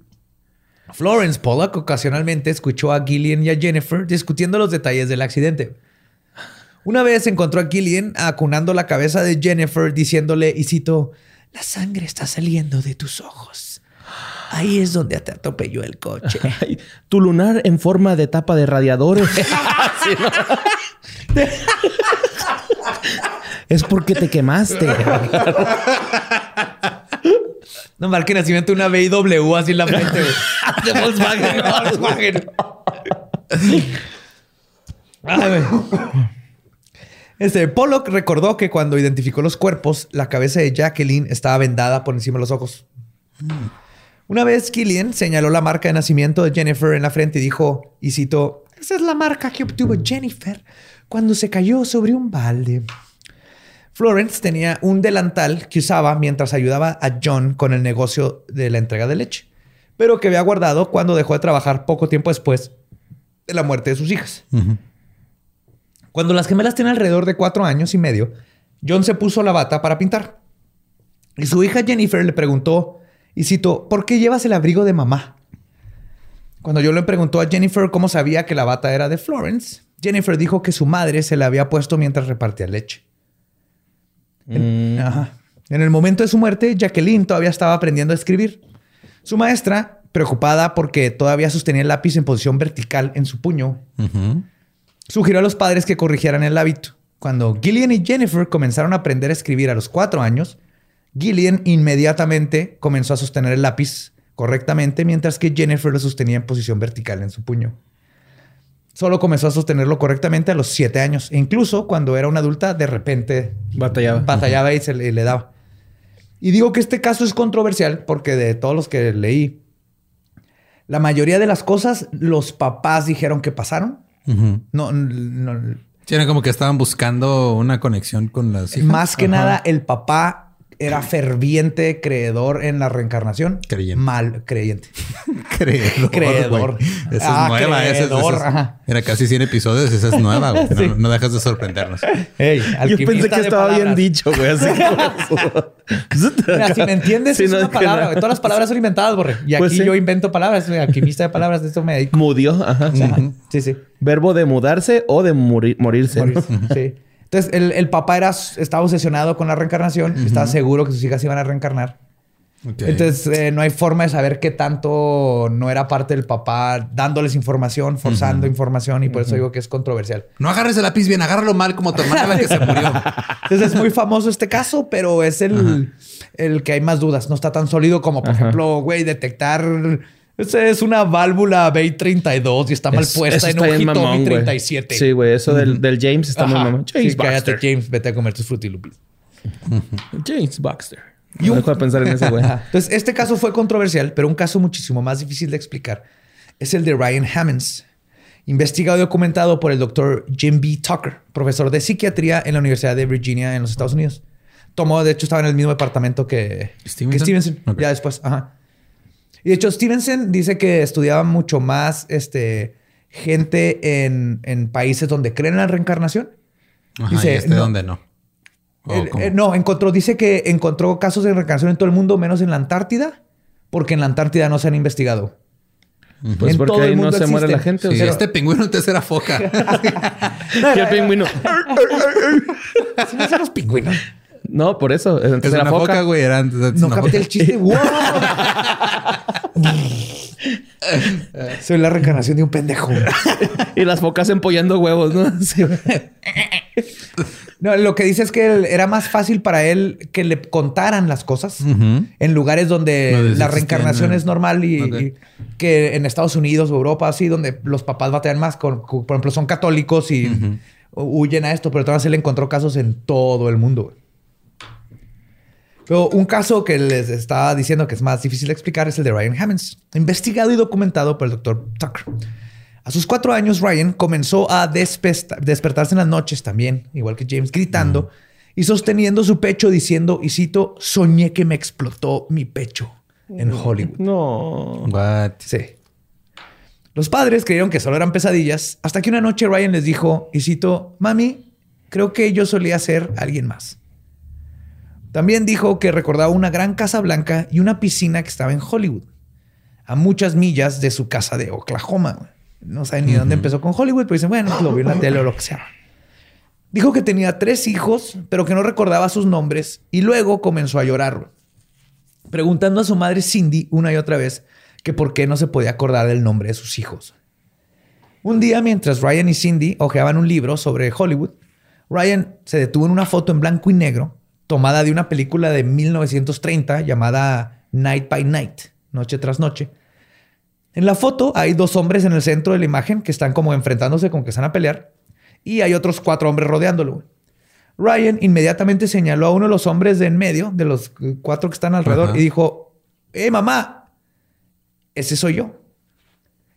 Florence Pollock ocasionalmente escuchó a Gillian y a Jennifer discutiendo los detalles del accidente. Una vez encontró a Gillian acunando la cabeza de Jennifer diciéndole, y cito, la sangre está saliendo de tus ojos. Ahí es donde te atropelló el coche. (laughs) Ay, tu lunar en forma de tapa de radiadores. (laughs) (laughs) Es porque te quemaste. No marque nacimiento una BMW así en la frente. de Volkswagen. Volkswagen. Ay, güey. Este, Pollock recordó que cuando identificó los cuerpos, la cabeza de Jacqueline estaba vendada por encima de los ojos. Una vez Killian señaló la marca de nacimiento de Jennifer en la frente y dijo, y citó, esa es la marca que obtuvo Jennifer cuando se cayó sobre un balde. Florence tenía un delantal que usaba mientras ayudaba a John con el negocio de la entrega de leche, pero que había guardado cuando dejó de trabajar poco tiempo después de la muerte de sus hijas. Cuando las gemelas tenían alrededor de cuatro años y medio, John se puso la bata para pintar. Y su hija Jennifer le preguntó, y cito, ¿por qué llevas el abrigo de mamá? Cuando John le preguntó a Jennifer cómo sabía que la bata era de Florence, Jennifer dijo que su madre se la había puesto mientras repartía leche. En, ajá. En el momento de su muerte, Jacqueline todavía estaba aprendiendo a escribir. Su maestra, preocupada porque todavía sostenía el lápiz en posición vertical en su puño, sugirió a los padres que corrigieran el hábito. Cuando Gillian y Jennifer comenzaron a aprender a escribir a los cuatro años, Gillian inmediatamente comenzó a sostener el lápiz correctamente, mientras que Jennifer lo sostenía en posición vertical en su puño. Solo comenzó a sostenerlo correctamente a los siete años. E incluso cuando era una adulta, de repente Batallaba. batallaba y se le, daba. Y digo que este caso es controversial porque de todos los que leí, la mayoría de las cosas los papás dijeron que pasaron. No, no, Sí, era como que estaban buscando una conexión con las hijas. más que nada el papá era ferviente creedor en la reencarnación. Creyente. Mal creyente. (laughs) Creedor. Creedor. Esa es Ah, nueva. esa es- creedor, esa es- ajá. Era casi 100 episodios. Esa es nueva. güey. (laughs) No, Sí. no dejas de sorprendernos. Ey, Yo pensé que estaba bien dicho, güey. Así (laughs) como- Mira, si me entiendes, Sí, es no, una palabra. no. güey. Todas las palabras son inventadas, Borre. Y aquí Pues sí. yo invento palabras. Soy alquimista de palabras. De esto me dedico. Mudió. Ajá. Sí, sí. Verbo de mudarse o de morir- morirse. Morir. Sí. Entonces, el, el papá era, estaba obsesionado con la reencarnación. Estaba seguro que sus hijas iban a reencarnar. Entonces, eh, no hay forma de saber qué tanto no era parte del papá dándoles información, forzando información. Y por eso digo que es controversial. no agarres el lápiz bien, agárralo mal como tu hermana la que se murió. Entonces, es muy famoso este caso, pero es el, el que hay más dudas. No está tan sólido como, por ejemplo, güey, detectar... Esa es una válvula B32 y está mal Es- puesta en ojito mamón, güey. B37. Sí, güey. Eso del, del James está muy Ajá. mamón. Sí, James cállate. James. Vete a comer tus frutilupis. (laughs) James Baxter. No dejo de pensar en ese güey. Entonces, este caso fue controversial, pero un caso muchísimo más difícil de explicar es el de Ryan Hammonds, investigado y documentado por el doctor Jim B. Tucker, profesor de psiquiatría en la Universidad de Virginia en los Estados Unidos. Tomó, de hecho, estaba en el mismo departamento que ¿Stevenson? que Stevenson. Ya después, ajá. Y de hecho, Stevenson dice que estudiaba mucho más este, gente en, en países donde creen en la reencarnación. Ajá, Dice, ¿y este no. dónde no? ¿O Eh, no, encontró, dice que encontró casos de reencarnación en todo el mundo, menos en la Antártida, porque en la Antártida no se han investigado. Pues En porque todo el ahí no mundo se muere la gente. o sea, este pingüino antes era foca. (laughs) y el pingüino. (laughs) ¿Sí no son los pingüinos? No, por eso. Antes es era una foca, güey. Era antes, antes No capté el chiste. (laughs) ¡Wow! Soy la reencarnación de un pendejo. (laughs) Y las focas empollando huevos, ¿no? Sí. No, lo que dice es que él- era más fácil para él que le contaran las cosas en lugares donde la reencarnación eh. es normal y, que en Estados Unidos o Europa, así, donde los papás batean más, con, con- por ejemplo, son católicos y huyen a esto, pero todavía él encontró casos en todo el mundo. Pero un caso que les estaba diciendo que es más difícil de explicar es el de Ryan Hammonds, investigado y documentado por el doctor Tucker. A sus cuatro años, Ryan comenzó a despertarse en las noches también, igual que James, gritando y sosteniendo su pecho diciendo, y cito, soñé que me explotó mi pecho en Hollywood. No. What? Sí. Los padres creyeron que solo eran pesadillas hasta que una noche Ryan les dijo, y cito, mami, creo que yo solía ser alguien más. También dijo que recordaba una gran casa blanca y una piscina que estaba en Hollywood, a muchas millas de su casa de Oklahoma. No saben ni dónde empezó con Hollywood, pero dicen, bueno, pues lo vio en la tele o lo que sea. Dijo que tenía tres hijos, pero que no recordaba sus nombres y luego comenzó a llorar. preguntando a su madre Cindy una y otra vez que por qué no se podía acordar del nombre de sus hijos. Un día, mientras Ryan y Cindy hojeaban un libro sobre Hollywood, Ryan se detuvo en una foto en blanco y negro tomada de una película de 1930 llamada Night by Night, Noche tras Noche. En la foto hay dos hombres en el centro de la imagen que están como enfrentándose con que están a pelear y hay otros cuatro hombres rodeándolo. Ryan inmediatamente señaló a uno de los hombres de en medio, de los cuatro que están alrededor, Ajá. y dijo, ¡Eh, mamá! Ese soy yo.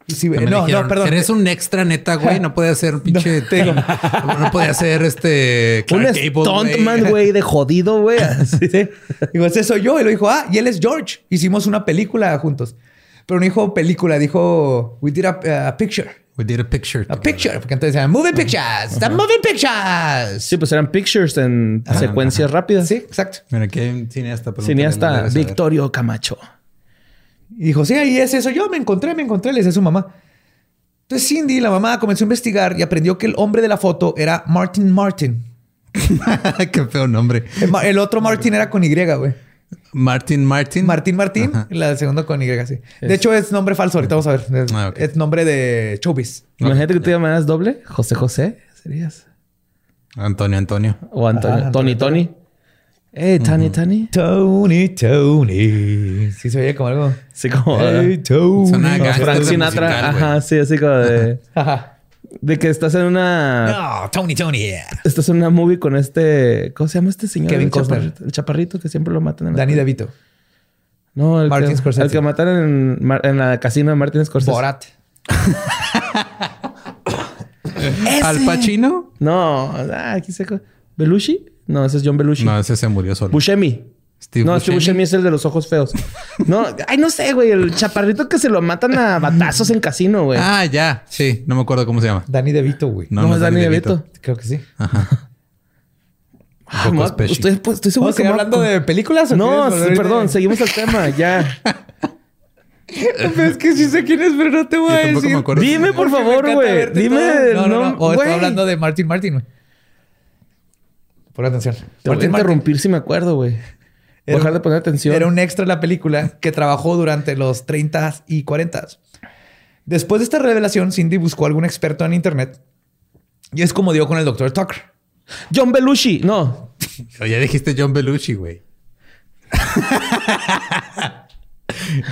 No, no, dijeron, perdón. Eres un extra neta, güey. No podía ser un (laughs) pinche... digo. (laughs) no podía ser este... Un Clark stuntman, (laughs) güey, de jodido, güey. Sí. Digo, ese soy yo. Y lo dijo, ah, y él es George. Hicimos una película juntos. Pero no dijo película, dijo, we did a, a picture. We did a picture. A picture. Porque entonces decían, moving pictures. The moving pictures. Sí, pues eran pictures en secuencias rápidas. Sí, exacto. Mira, aquí hay un cineasta. no Cineasta. Victorio Camacho. Y dijo, sí, ahí ese soy yo. Me encontré, me encontré. Le decía a su mamá. Entonces Cindy, la mamá, comenzó a investigar y aprendió que el hombre de la foto era Martin Martin. (laughs) Qué feo nombre. El, otro Martin era con Y, güey. Martin Martin. Martín Martín, la segunda con Y, sí. De hecho, es nombre falso. Ahorita vamos a ver. Es, Ah, es nombre de Chubis. Imagínate que te llamaras doble. José José serías. Antonio Antonio. O Antonio. Tony Antonio. Tony. Eh, Tony Tony. Tony, Tony. Sí, se oye como algo. Sí, como. Hey, Tony. Suena Frank de Sinatra. musical. Ajá, sí, así como de. Ajá. (laughs) De que estás en una. No, Tony, Tony. Estás en una movie con este. ¿Cómo se llama este señor? Kevin Costner. chaparrito, el chaparrito que siempre lo matan en la Danny. DeVito. No, el Martin que, Scorsese. el que mataron en, en la casino de Martin Scorsese. Borat. (laughs) ¿Al Pacino? No, ah, aquí se. ¿Belushi? No, ese es John Belushi. No, ese se murió solo. Buscemi. Steve no, Steve Buscemi. Buscemi es el de los ojos feos. (laughs) No, ay, no sé, güey. El chaparrito que se lo matan a batazos en casino, güey. Ah, ya. Sí, no me acuerdo cómo se llama. Danny DeVito, güey. No, no, no es Danny Danny DeVito. DeVito. Creo que sí. Ah, poco mo- especie. estoy, pues, estoy seguro ¿Vamos a que seguir mo- hablando de películas o No, sí, de- perdón, seguimos al tema, ya. (laughs) Es que sí sé quién es, pero no te voy Yo a decir. me acuerdo. Dime, por favor, güey. Dime, todo. No, no, no. O estoy hablando de Martin Martin, güey. Pon atención. Te voy a interrumpir si me acuerdo, güey. Dejar de poner atención. Era un extra en la película que trabajó durante los 30 y 40. Después de esta revelación, Cindy buscó a algún experto en internet y es como dio con el doctor Tucker. John Belushi. No. (laughs) Ya dijiste John Belushi, güey. (laughs)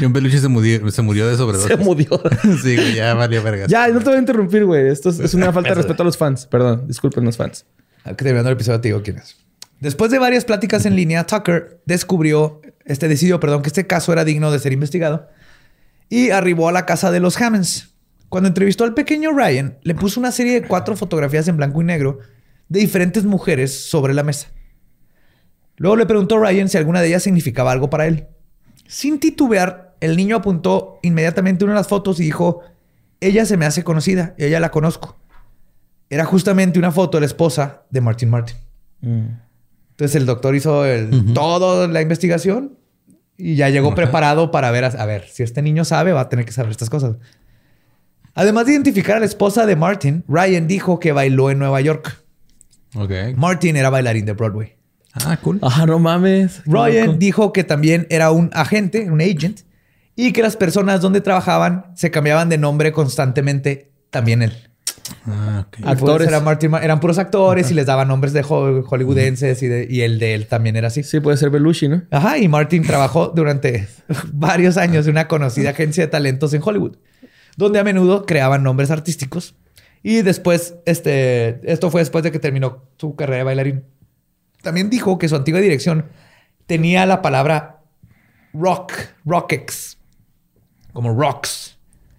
John Belushi se murió, se murió de sobredosis. Se murió. (laughs) sí, güey, ya valió vergas. ya, no te voy a interrumpir, güey. Esto es, es una falta de respeto a los fans. Perdón, disculpen los fans. Que terminando el episodio te digo quién es. Después de varias pláticas en línea, Tucker descubrió, este decidió, perdón, que este caso era digno de ser investigado y arribó a la casa de los Hammonds. Cuando entrevistó al pequeño Ryan, le puso una serie de cuatro fotografías en blanco y negro de diferentes mujeres sobre la mesa. Luego le preguntó a Ryan si alguna de ellas significaba algo para él. Sin titubear, el niño apuntó inmediatamente una de las fotos y dijo, ella se me hace conocida, ella la conozco. Era justamente una foto de la esposa de Martin Martin. Entonces el doctor hizo el, toda la investigación y ya llegó preparado para ver, a, a ver, si este niño sabe, va a tener que saber estas cosas. Además de identificar a la esposa de Martin, Ryan dijo que bailó en Nueva York. Ok. Martin era bailarín de Broadway. Ah, cool. Ah, no mames. Ryan loco. dijo que también era un agente, un agent, y que las personas donde trabajaban se cambiaban de nombre constantemente, también él. Ah, ok. Y pues Actores. era Martin Ma- eran puros actores y les daban nombres de ho- hollywoodenses y, de- y el de él también era así. Sí, puede ser Belushi, ¿no? Ajá, y Martin trabajó durante (laughs) varios años en una conocida agencia de talentos en Hollywood, donde a menudo creaban nombres artísticos. Y después, este, esto fue después de que terminó su carrera de bailarín. También dijo que su antigua dirección tenía la palabra rock, rockex, como rocks.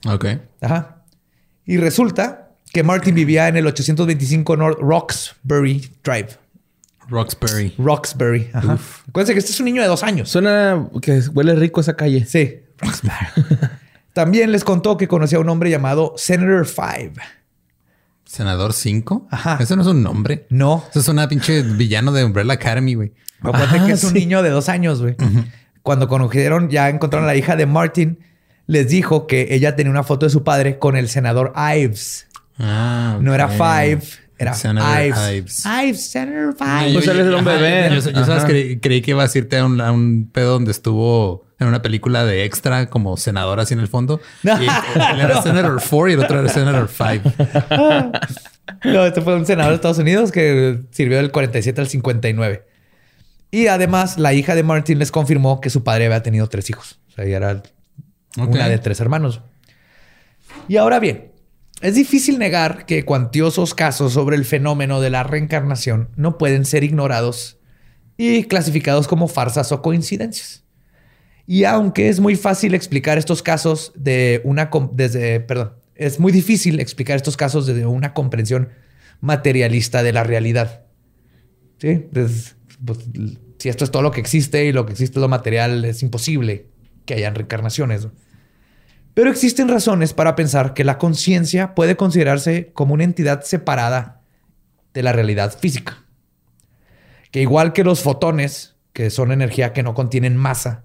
Ok. Ajá. Y resulta que Martin vivía en el 825 North Roxbury Drive. Roxbury. Roxbury. Ajá. Acuérdense que este es un niño de dos años. Suena que huele rico esa calle. Sí. (laughs) También les contó que conocía a un hombre llamado Senator Five. Senador 5. Ajá. Eso no es un nombre. No. Eso es una pinche villano de Umbrella Academy, güey. Acuérdate Ah, que es un niño de dos años, güey. Cuando conocieron, ya encontraron a la hija de Martin, les dijo que ella tenía una foto de su padre con el senador Ives. Ah, No era. Five, era Senator Ives. Ives. Ives, Senator Five. yo- Pues él es el hombre ajá, bebé. Yo, yo, sabes, Ajá. creí, creí que ibas a irte a un, a un pedo donde estuvo en una película de extra como senador así en el fondo. (laughs) Y él era Senator 4 y el otro era Senator 5. (laughs) No, este fue un senador de Estados Unidos que sirvió del 47 al 59. Y además, la hija de Martin les confirmó que su padre había tenido tres hijos. O sea, ella era una de tres hermanos. Y ahora bien, es difícil negar que cuantiosos casos sobre el fenómeno de la reencarnación no pueden ser ignorados y clasificados como farsas o coincidencias. Y aunque es muy fácil explicar estos casos de una desde, perdón, es muy difícil explicar estos casos desde una comprensión materialista de la realidad. Sí, Pues, pues, si esto es todo lo que existe y lo que existe es lo material, es imposible que hayan reencarnaciones. Pero existen razones para pensar que la conciencia puede considerarse como una entidad separada de la realidad física. Que igual que los fotones, que son energía que no contienen masa,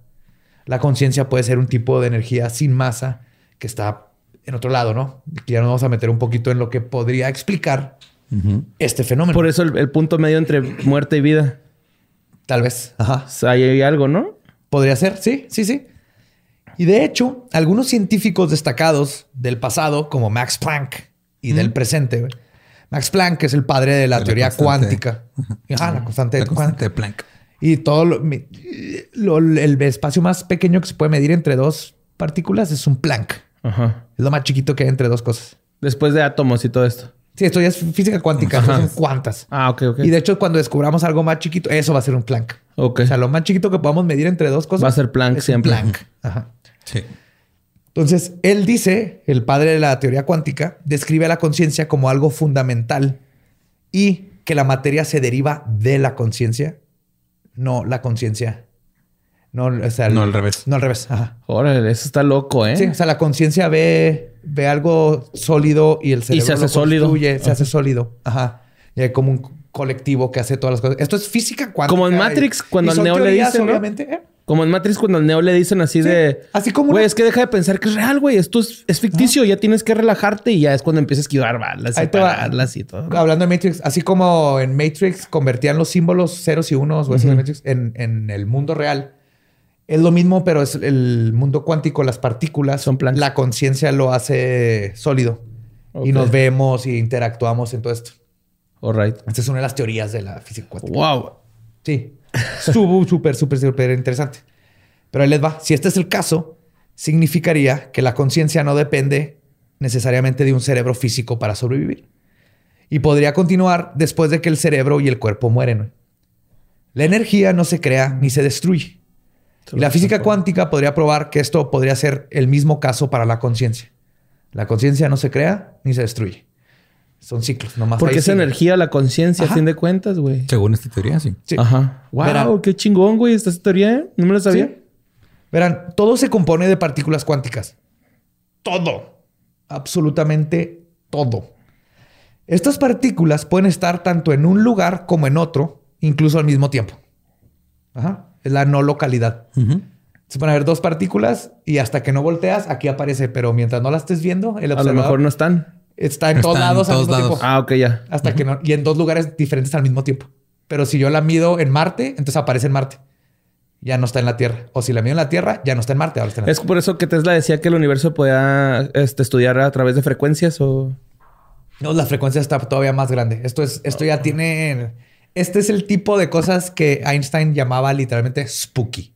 la conciencia puede ser un tipo de energía sin masa que está en otro lado, ¿no? Aquí ya nos vamos a meter un poquito en lo que podría explicar este fenómeno. Por eso el, el punto medio entre muerte y vida. Tal vez. Ajá. O sea, ahí hay algo, ¿no? Podría ser, sí, sí, sí. Y de hecho, algunos científicos destacados del pasado, como Max Planck, y del presente, güey. Max Planck es el padre de la De teoría cuántica. Ajá, la constante La de constante de Planck. Y todo lo, el espacio más pequeño que se puede medir entre dos partículas es un Planck. Ajá. Es lo más chiquito que hay entre dos cosas. Después de átomos y todo esto. Sí, esto ya es física cuántica, Ajá. son cuantas. Ah, ok, ok. Y de hecho, cuando descubramos algo más chiquito, eso va a ser un Planck. Ok. O sea, lo más chiquito que podamos medir entre dos cosas Va a ser Planck siempre. Planck. Ajá. Sí. Entonces, él dice, el padre de la teoría cuántica, describe a la conciencia como algo fundamental y que la materia se deriva de la conciencia, no la conciencia. No, o sea, No al revés. No al revés. Ajá. Órale, eso está loco, ¿eh? Sí, o sea, la conciencia ve, ve algo sólido y el cerebro se hace lo sólido. construye, se hace sólido. Ajá. Y hay como un colectivo que hace todas las cosas. Esto es física cuántica. Como en y- Matrix, cuando y al Neo le dicen, ¿no? obviamente. ¿eh? Como en Matrix cuando al Neo le dicen así Sí, de... así como Güey, es que deja de pensar que es real, güey. Esto es, es ficticio. Ya tienes que relajarte y ya es cuando empiezas a esquivar balas y Ahí pararlas y todo. Hablando de Matrix, así como en Matrix convertían los símbolos ceros y unos o eso de Matrix en, en el mundo real. Es lo mismo, pero es el mundo cuántico, las partículas. Son planos. La conciencia lo hace sólido. Y nos vemos y interactuamos en todo esto. All right. Esta es una de las teorías de la física cuántica. Wow. Sí. Súper, súper, súper interesante. Pero ahí les va. Si este es el caso, significaría que la conciencia no depende necesariamente de un cerebro físico para sobrevivir. Y podría continuar después de que el cerebro y el cuerpo mueren. La energía no se crea ni se destruye. Y la física cuántica podría probar que esto podría ser el mismo caso para la conciencia. La conciencia no se crea ni se destruye. Son ciclos, nomás. Porque esa sigue. energía, la conciencia, a fin de cuentas, güey. Según esta teoría, sí. Sí. Ajá. Wow, Verán. qué chingón, güey. Esta teoría, ¿eh? No me la sabía. Sí. Verán, todo se compone de partículas cuánticas. Todo. Absolutamente todo. Estas partículas pueden estar tanto en un lugar como en otro, incluso al mismo tiempo. Ajá. Es la no localidad. Se pueden haber dos partículas y hasta que no volteas, aquí aparece, pero mientras no la estés viendo, el A lo observador mejor no están. Está en Está todos en lados al todos mismo lados. tiempo. Ah, ok, ya. Hasta que no, y en dos lugares diferentes al mismo tiempo. Pero si yo la mido en Marte, entonces aparece en Marte. Ya no está en la Tierra. O si la mido en la Tierra, ya no está en Marte, ahora está en la Es por eso que Tesla decía que el universo podía este, estudiar a través de frecuencias o... No, la frecuencia está todavía más grande. Esto es, esto ya tiene. Este es el tipo de cosas que Einstein llamaba literalmente spooky.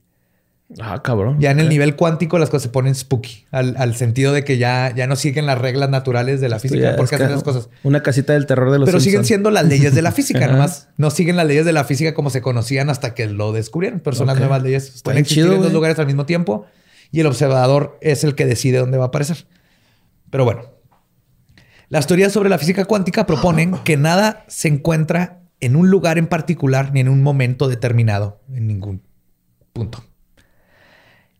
Ah, cabrón. Ya en el nivel cuántico las cosas se ponen spooky, al, al sentido de que ya, ya no siguen las reglas naturales de la Esto física porque hacen las cosas. Una casita del terror de los Pero siguen siendo las leyes de la física, (laughs) nomás no siguen las leyes de la física como se conocían hasta que lo descubrieron. Pero son las nuevas leyes. Pueden existir chido, en dos lugares al mismo tiempo y el observador es el que decide dónde va a aparecer. Pero bueno, las teorías sobre la física cuántica proponen (gasps) que nada se encuentra en un lugar en particular ni en un momento determinado, en ningún punto.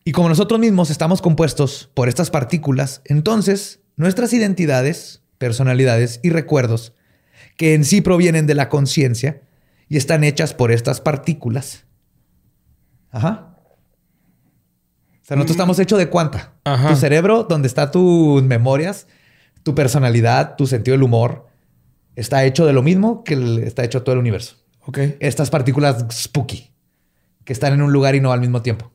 Y como nosotros mismos estamos compuestos por estas partículas, entonces nuestras identidades, personalidades y recuerdos, que en sí provienen de la conciencia y están hechas por estas partículas. Ajá. O sea, nosotros estamos hechos de cuánta. Ajá. Tu cerebro, donde está tus memorias, tu personalidad, tu sentido del humor, está hecho de lo mismo que el- está hecho todo el universo. Ok. Estas partículas spooky, que están en un lugar y no al mismo tiempo.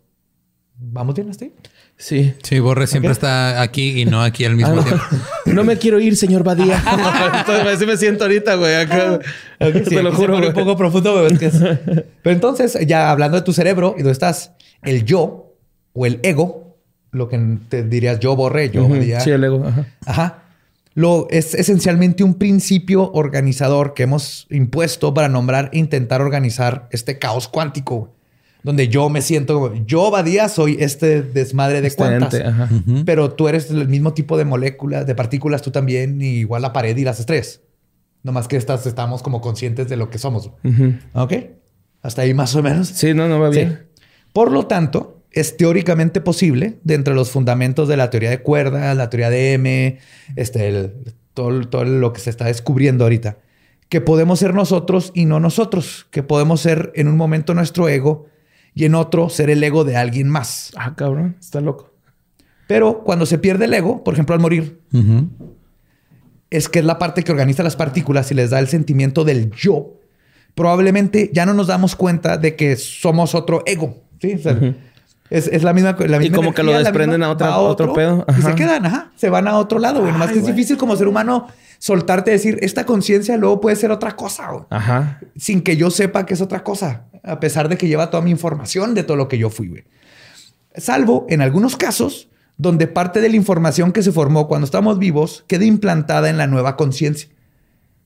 ¿Vamos bien hasta ahí? Sí. Sí, Borre siempre está aquí y no aquí al mismo Ah, no. tiempo. (laughs) No me quiero ir, señor Badía. (laughs) Entonces, así me siento ahorita, güey. Acá. Te lo juro, un poco profundo, pero es que es- (laughs) Pero entonces, ya hablando de tu cerebro y dónde estás, el yo o el ego, lo que te dirías yo borré, yo Ujú, diría- Sí, el ego. Ajá. Ajá. Lo, es esencialmente un principio organizador que hemos impuesto para nombrar e intentar organizar este caos cuántico, güey. Donde yo me siento, como, yo Badía soy este desmadre de Este cuantas, ente, ajá. pero tú eres el mismo tipo de moléculas, de partículas, tú también, y igual la pared y las estrellas. Nomás que estas estamos como conscientes de lo que somos. Ujú. ¿Ok? Hasta ahí más o menos. Sí, no, no va Sí. bien. Por lo tanto, es teóricamente posible, de entre los fundamentos de la teoría de cuerdas, la teoría de M, este, el- todo, todo lo que se está descubriendo ahorita, que podemos ser nosotros y no nosotros, que podemos ser en un momento nuestro ego y en otro ser el ego de alguien más. Ah, cabrón. Está loco. Pero cuando se pierde el ego, por ejemplo al morir, es que es la parte que organiza las partículas y les da el sentimiento del yo, probablemente ya no nos damos cuenta de que somos otro ego. ¿sí? O sea, es, es la misma. La misma como que lo desprenden misma- a otra- va otro pedo. Y se quedan, ajá. Se van a otro lado, güey. Nomás que es difícil como ser humano soltarte y decir, esta conciencia luego puede ser otra cosa, güey. Ajá. Sin que yo sepa que es otra cosa, a pesar de que lleva toda mi información de todo lo que yo fui, güey. Salvo en algunos casos donde parte de la información que se formó cuando estamos vivos queda implantada en la nueva conciencia.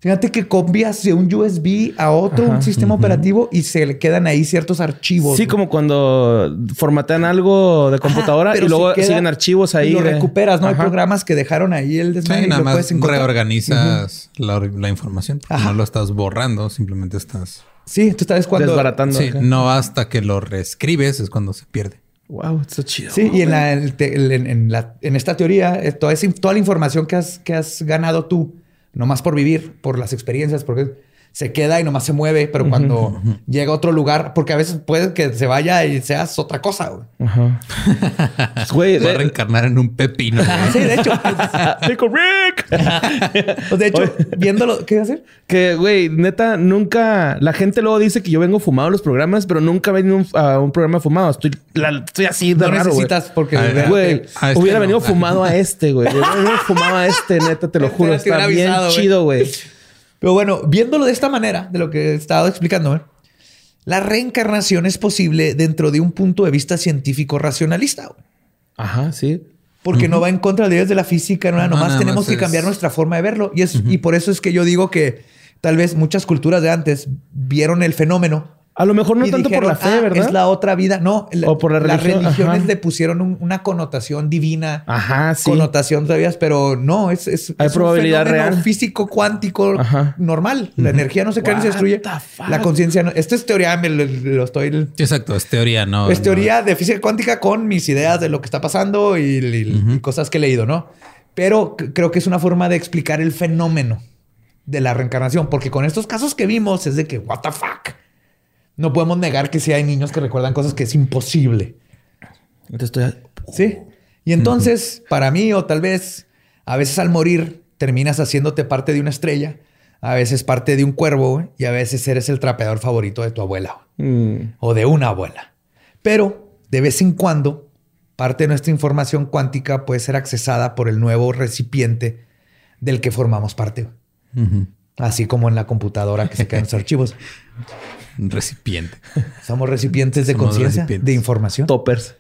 Fíjate que copias de un USB a otro Ajá. un sistema operativo y se le quedan ahí ciertos archivos. Sí, güey. como cuando formatean algo de computadora Ajá, y luego queda- siguen archivos ahí. y lo de- recuperas, ¿no? Hay programas que dejaron ahí el desmadre Sí, y nada lo más puedes encontrar. reorganizas la, la información. porque. No lo estás borrando, simplemente estás... Sí, tú sabes cuando... Desbaratando. Sí, acá. no hasta que lo reescribes es cuando se pierde. Wow, está chido. Sí, y en, la, el te- el- en, en la- en esta teoría, eh, toda, esa- toda la información que has, que has ganado tú, nomás por vivir, por las experiencias, porque se queda y nomás se mueve, pero cuando llega a otro lugar, porque a veces puede que se vaya y seas otra cosa. güey. Ajá. Güey, Va a reencarnar en un pepino. güey. (laughs) Sí, de hecho. (laughs) Pickle Rick. (laughs) pues, de hecho, viéndolo, ¿qué iba a hacer? Que, güey, neta, nunca... La gente luego dice que yo vengo fumado a los programas, pero nunca vengo un- a un programa fumado. Estoy, la- estoy así de No raro, güey. necesitas porque... Ver, vea, Güey, este hubiera no. venido fumado a este, güey. Hubiera venido fumado a este, neta, te lo Este juro. te Está bien avisado, güey. chido, güey. Pero bueno, viéndolo de esta manera, de lo que he estado explicando, la reencarnación es posible dentro de un punto de vista científico racionalista. güey. Ajá, sí. Porque no va en contra de la física, no, No, nomás nada tenemos más que es- cambiar nuestra forma de verlo. Y, es, y por eso es que yo digo que tal vez muchas culturas de antes vieron el fenómeno A lo mejor no tanto por la fe, "Ah, ¿verdad? Es la otra vida. No, la- O por la las religión, religiones ajá. le pusieron un- una connotación divina. Ajá, sí. Connotación todavía, pero no, es, es, Hay es probabilidad un real. físico cuántico Ajá. normal. La energía no se crea ni se What destruye. the fuck? La conciencia no. Esto es teoría, me lo, lo estoy. Sí, exacto. Es teoría, no. es no. teoría de física cuántica con mis ideas de lo que está pasando y, y- y cosas que he leído, ¿no? Pero creo que es una forma de explicar el fenómeno de la reencarnación, porque con estos casos que vimos es de que, what the fuck. No podemos negar que sí hay niños que recuerdan cosas que es imposible. Entonces estoy... Sí. Y entonces, para mí, o tal vez, a veces al morir terminas haciéndote parte de una estrella, a veces parte de un cuervo, y a veces eres el trapeador favorito de tu abuela Mm, o de una abuela. Pero de vez en cuando, parte de nuestra información cuántica puede ser accesada por el nuevo recipiente del que formamos parte. Así como en la computadora que se quedan los (laughs) archivos. Un recipiente. Somos recipientes de conciencia, de información. toppers.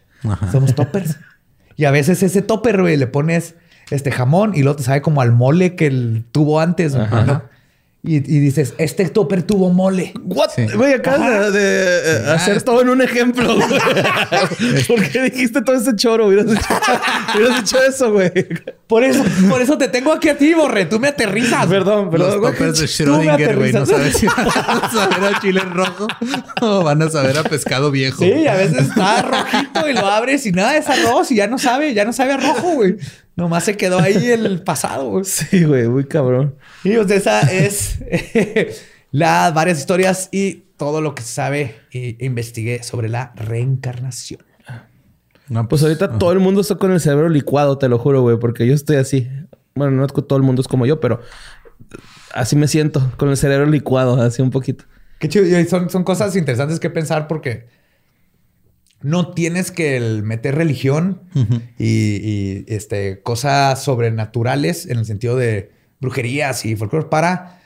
Somos toppers. y a veces ese topper, güey, le pones este jamón y luego te sabe como al mole que el tuvo antes. güey, Ajá. Y, y dices, este topper tuvo mole. What? Sí. Güey, acabas de, de, eh, Ah, hacer todo en un ejemplo, güey. (laughs) ¿Por qué dijiste todo ese choro? Hubieras hecho, (laughs) hubieras hecho eso, güey. Por eso, por eso te tengo aquí a ti, Borre. Tú me aterrizas. Perdón, Los perdón. güey. toppers de tú me Schrödinger, güey. No aterrizas. sabes si van a saber a chile rojo o van a saber a pescado viejo. Sí, a veces está rojito y lo abres y nada, es arroz y ya no sabe, ya no sabe a rojo, güey. Nomás se quedó ahí el (laughs) pasado, güey. Sí, güey, muy cabrón. Y pues esa es (laughs) las varias historias y todo lo que se sabe e investigué sobre la reencarnación. No, Pues ahorita todo el mundo está con el cerebro licuado, te lo juro, güey, porque yo estoy así. Bueno, no es que todo el mundo es como yo, pero así me siento, con el cerebro licuado, así un poquito. Qué chido. Y son, son cosas interesantes que pensar porque no tienes que el meter religión y, y, este, cosas sobrenaturales en el sentido de brujerías y folclore para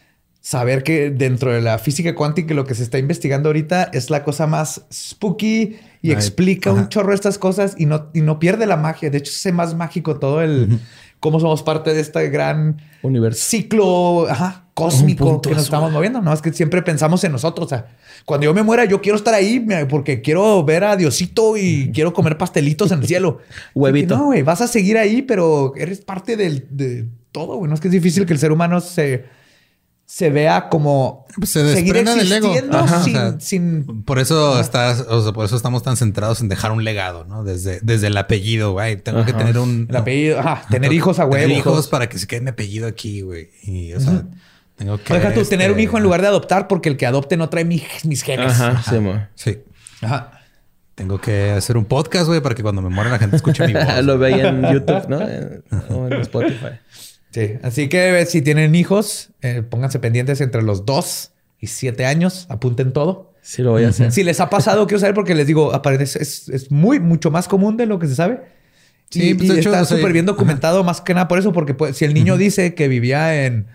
saber que dentro de la física cuántica lo que se está investigando ahorita es la cosa más spooky y Ay, explica un chorro de estas cosas y no, y no pierde la magia. De hecho, se hace más mágico todo el cómo somos parte de este gran Universo. ciclo ajá, cósmico que nos estamos moviendo. No es que siempre pensamos en nosotros. O sea, cuando yo me muera, yo quiero estar ahí porque quiero ver a Diosito y quiero comer pastelitos en el cielo. (laughs) Huevito. Que No, güey, vas a seguir ahí, pero eres parte del, de todo. Güey, no es que es difícil que el ser humano se, se vea como Pues se seguir desprenda del ego. existiendo Ajá, o sin, sea, sin Por eso estás, o sea, por eso estamos tan centrados en dejar un legado, ¿no? Desde, desde el apellido, güey. Tengo que tener un el apellido. Ajá, tener hijos a Tener huevo. hijos para que se quede mi apellido aquí, güey. Y, o sea, tengo que. Deja tú tener un este, hijo en lugar de adoptar porque el que adopte no trae mi- mis genes. Ajá, sí. Sí. Ajá. Tengo que hacer un podcast, güey, para que cuando me muera la gente escuche mi (laughs) voz. Lo veía en YouTube, ¿no? O en Spotify. Sí, así que si tienen hijos, eh, pónganse pendientes entre los 2 y 7 años, apunten todo. Sí, lo voy a hacer. Si les ha pasado, quiero saber porque les digo, aparece, es, es muy, mucho más común de lo que se sabe. Sí, y, pues, y hecho, está o sea, súper bien documentado más que nada por eso, porque pues, si el niño dice que vivía en,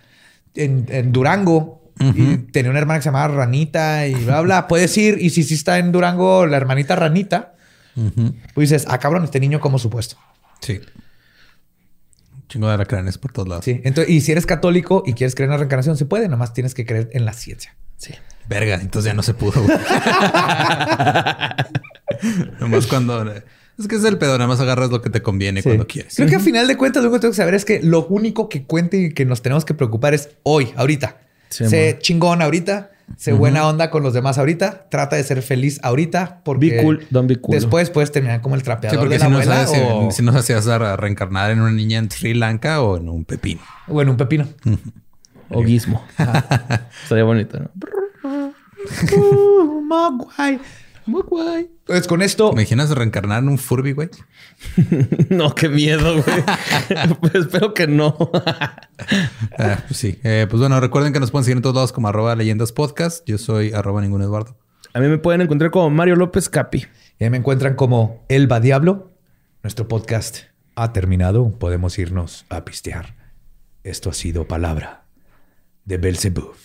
en, en Durango y tenía una hermana que se llamaba Ranita y bla, bla, (laughs) puedes ir y si sí está en Durango la hermanita Ranita, pues dices, ah, cabrón, este niño como supuesto. Sí. Chingo de alacranes por todos lados. Sí, entonces, y si eres católico y quieres creer en la reencarnación, se puede, nomás tienes que creer en la ciencia. Sí. Verga, entonces ya no se pudo. (laughs) Nomás cuando. Es que es el pedo, nada más agarras lo que te conviene Sí. cuando quieres. Creo que a final de cuentas, lo único que tengo que saber es que lo único que cuente y que nos tenemos que preocupar es hoy, ahorita. Sí, sé man. chingón ahorita, sé buena onda con los demás ahorita, trata de ser feliz ahorita porque Be cool, don't be cool. después puedes terminar como el Sí, trapeador porque de si la no, abuela sabes, si- o, si nos hacías a reencarnar en una niña en Sri Lanka o en un pepino. o en un pepino. (laughs) O Gizmo. Estaría bonito, ¿no? (laughs) Muy guay. Pues con esto, ¿Me imaginas reencarnar en un Furby, güey? (laughs) No, qué miedo, güey. (laughs) pues espero que no. Ah, pues sí. Eh, pues bueno, recuerden que nos pueden seguir en todos lados como arroba leyendas podcast. Yo soy arroba ningún Eduardo. A mí me pueden encontrar como Mario López Capi. ya me encuentran como Elba Diablo. Nuestro podcast ha terminado. Podemos irnos a pistear. Esto ha sido palabra de Belzebub.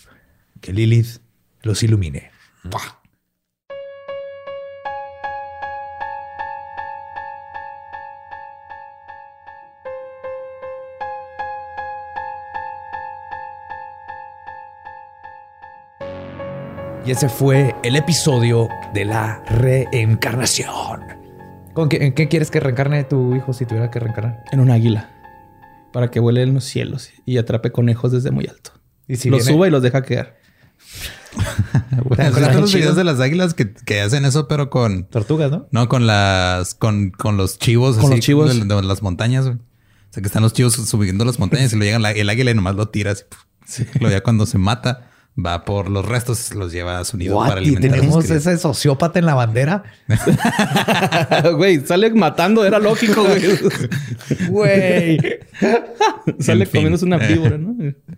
Que Lilith los ilumine. ¡Mua! Y ese fue el episodio de la reencarnación. ¿Con qué, ¿En qué quieres que reencarne tu hijo si tuviera que reencarnar? En un águila. Para que vuele en los cielos y atrape conejos desde muy alto. Y si los viene- suba y los deja. (laughs) Bueno, ¿Te acuerdas ¿has visto los videos de las águilas que, que hacen eso, pero con... Tortugas, ¿no? No, con las... Con, con los chivos. Con así, los chivos. De, de las montañas, güey. O sea, que están los chivos subiendo las montañas y lo llegan la- el águila y nomás lo tira así. puf. Luego ya cuando se mata, va por los restos, los lleva a su nido What? para Y alimentar. tenemos ese sociópata en la bandera. (laughs) Güey, sale matando, era lógico, güey. Güey. (laughs) sale En fin. comiéndose una Eh. víbora, ¿no?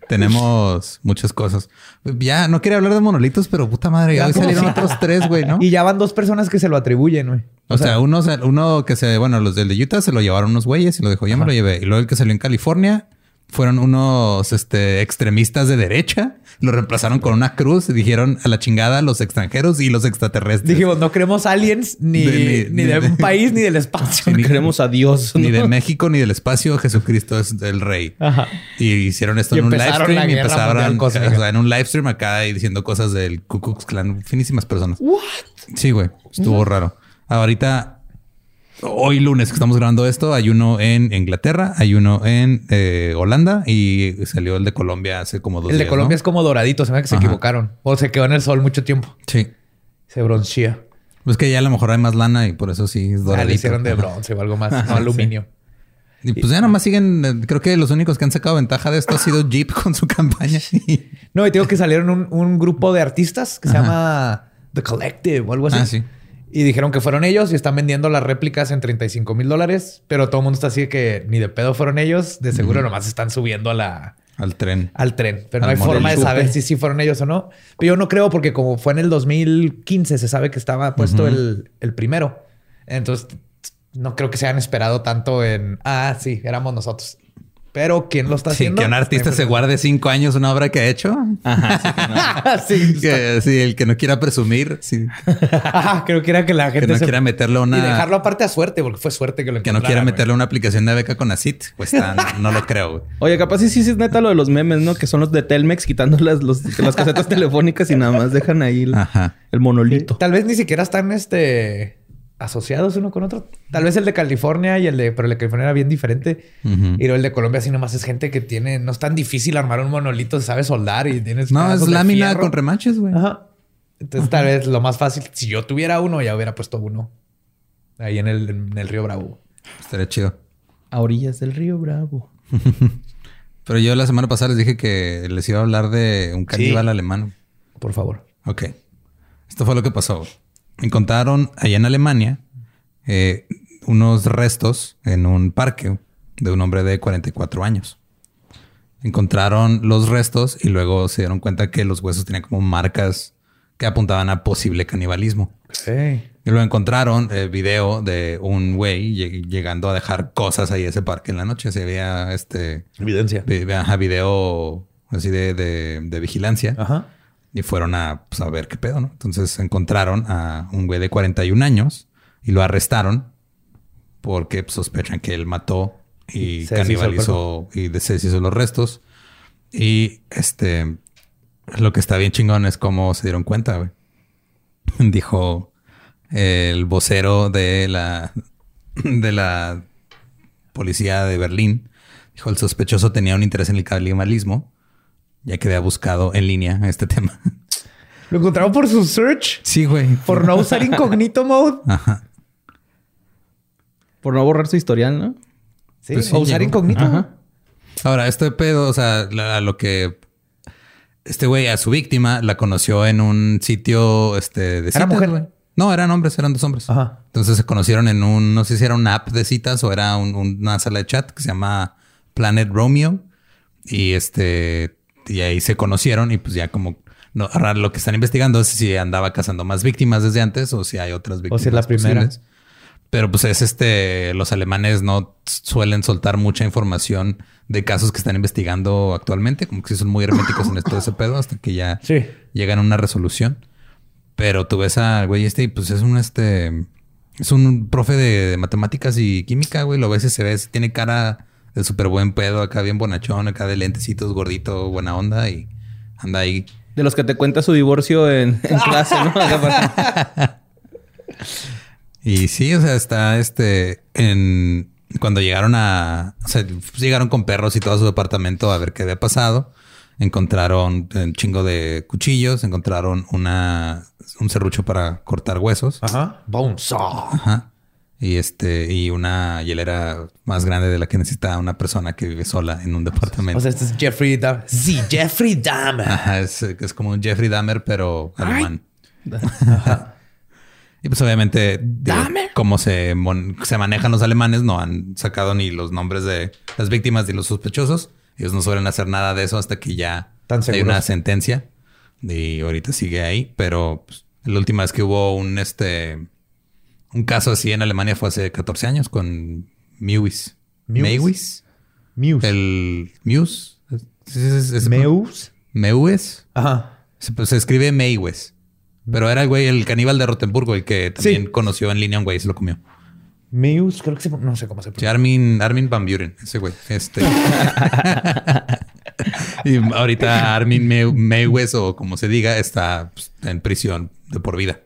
Tenemos muchas cosas. Ya, no quería hablar de monolitos, pero puta madre, ya hoy ¿cómo salieron otros tres, güey, ¿no? (laughs) Y ya van dos personas que se lo atribuyen, güey. O, sea, uno, se- uno que se, bueno, los del de Utah se lo llevaron unos güeyes y lo dijo, yo me lo llevé. Y luego el que salió en California fueron unos este, extremistas de derecha, lo reemplazaron con una cruz y dijeron a la chingada los extranjeros y los extraterrestres. Dijimos, no queremos aliens ni, De- ni, ni- de un país ni del (laughs) espacio. Ni queremos a Dios. ni de. México ni del espacio, Jesucristo es el rey. Ajá. Y hicieron esto Y en un live stream y empezaron cósmica. o sea, en un live stream acá y diciendo cosas del Ku Klux Klan. Finísimas personas. Sí, güey. Estuvo raro. Ahorita, hoy lunes que estamos grabando esto, hay uno en Inglaterra, hay uno en eh, Holanda y salió el de Colombia hace como dos El de Colombia ¿no? es como doradito. Se me que se Ajá. equivocaron. O se quedó en el sol mucho tiempo. Sí. Se broncea. Pues que ya a lo mejor hay más lana y por eso sí es Ah, doradito. le hicieron de bronce o algo más. no aluminio. Y pues ya nomás siguen, eh, creo que los únicos que han sacado ventaja de esto ha sido Jeep (laughs) con su campaña. No, y tengo que salieron un, un grupo de artistas que se llama The Collective o algo así. Ah, sí. Y dijeron que fueron ellos y están vendiendo las réplicas en 35 mil dólares, pero todo el mundo está así de que ni de pedo fueron ellos. De seguro nomás están subiendo a la, Al tren. al tren, pero no hay forma de saber si sí fueron ellos o no. Pero yo no creo porque como fue en el 2015 se sabe que estaba puesto el, el primero. Entonces no creo que se hayan esperado tanto en, ah, sí, éramos nosotros. Pero ¿quién lo está Sí, haciendo? que un artista se guarde cinco años una obra que ha hecho. sí, Que (laughs) sí, el que no quiera presumir, sí. Ajá, (laughs) creo que era que la gente que no se- quiera meterle una. Y dejarlo aparte a suerte, porque fue suerte que lo que no quiera güey. meterle una aplicación de beca con ACIT. Pues está- no, no lo creo, güey. Oye, capaz sí, sí, sí es neta lo de los memes, ¿no? Que son los de Telmex quitando las, los- las casetas (laughs) telefónicas y nada más dejan ahí el, Ajá. el monolito. Tal vez ni siquiera están este asociados uno con otro. Tal vez el de California y el de, pero el de California era bien diferente. Ujú. Y luego el de Colombia así nomás es gente que tiene, no es tan difícil armar un monolito, se sabe soldar y tienes No, es de lámina con remaches, güey. Ajá. Entonces tal vez lo más fácil, si yo tuviera uno, ya hubiera puesto uno ahí en el, en el río Bravo. Estaría chido. A orillas del río Bravo. (laughs) Pero yo la semana pasada les dije que les iba a hablar de un caníbal alemán. Por favor. Ok. Esto fue lo que pasó. Encontraron allá en Alemania eh, unos restos en un parque de un hombre de 44 años. Encontraron los restos y luego se dieron cuenta que los huesos tenían como marcas que apuntaban a posible canibalismo. Sí. Y luego encontraron el video de un güey lleg- llegando a dejar cosas ahí a ese parque en la noche. Se veía este Evidencia. vi- ajá, video así de, de- de vigilancia. Ajá. Y fueron a, pues, a ver qué pedo, ¿no? Entonces encontraron a un güey de 41 años y lo arrestaron porque pues, sospechan que él mató y Se canibalizó y deshizo los restos. Y este, lo que está bien chingón es cómo se dieron cuenta, güey. (laughs) Dijo el vocero de la, (laughs) de la policía de Berlín. Dijo, el sospechoso tenía un interés en el canibalismo ya que había buscado en línea este tema. Lo encontraron por su search, Sí, güey. por no usar incognito mode. Ajá. Por no borrar su historial, ¿no? Sí, Pues sí, o usar llegó. incógnito. Ajá. Ahora, este pedo, o sea, la- a lo que este güey a su víctima la conoció en un sitio este, de ¿Era citas, mujer? güey. No, eran hombres, eran dos hombres. Ajá. Entonces se conocieron en un, no sé si era una app de citas o era un- una sala de chat que se llama Planet Romeo. Y este, y ahí se conocieron y pues ya como, no, ahora lo que están investigando es si andaba cazando más víctimas desde antes o si hay otras O víctimas. si es la primera. posibles. Pero pues es este, los alemanes no suelen soltar mucha información de casos que están investigando actualmente, como que sí son muy herméticos en esto de ese pedo hasta que ya (laughs) Sí. llegan a una resolución. Pero tú ves al güey este y pues es un este, es un profe de, de matemáticas y química, güey. Lo ves y se ve, tiene cara de súper buen pedo, acá bien bonachón, acá de lentecitos, gordito, buena onda y anda ahí De los que te cuenta su divorcio en, en (laughs) clase, ¿no? Y sí, o sea, está este en cuando llegaron a, o sea, llegaron con perros y todo a su departamento a ver qué había pasado. Encontraron un chingo de cuchillos, encontraron una un serrucho para cortar huesos. Ajá. Bone saw. Ajá. Y este, y una hielera más grande de la que necesita una persona que vive sola en un departamento. O sea, este es Jeffrey Dahmer. Sí, Jeffrey Dahmer. Ajá, es, es como un Jeffrey Dahmer, pero alemán. (laughs) Y pues obviamente, digo, como se, se manejan los alemanes, no han sacado ni los nombres de las víctimas ni los sospechosos. Ellos no suelen hacer nada de eso hasta que ya Tan hay una sentencia. Y ahorita sigue ahí. Pero pues, la última vez que hubo un este un caso así en Alemania fue hace 14 años con Mewis. Mewis. Mewis. El Muse. Es- es- es- Meus. Ajá. Se, pues, se escribe Maywes. Pero era el güey, el caníbal de Rotenburgo, el que también Sí. conoció en línea un güey y se lo comió. Meus, creo que se, no sé cómo se Sí, pronuncia. Armin, Armin Van Buren, ese güey. Este. (laughs) (laughs) y ahorita Armin Maywes, o como se diga, está pues, en prisión de por vida.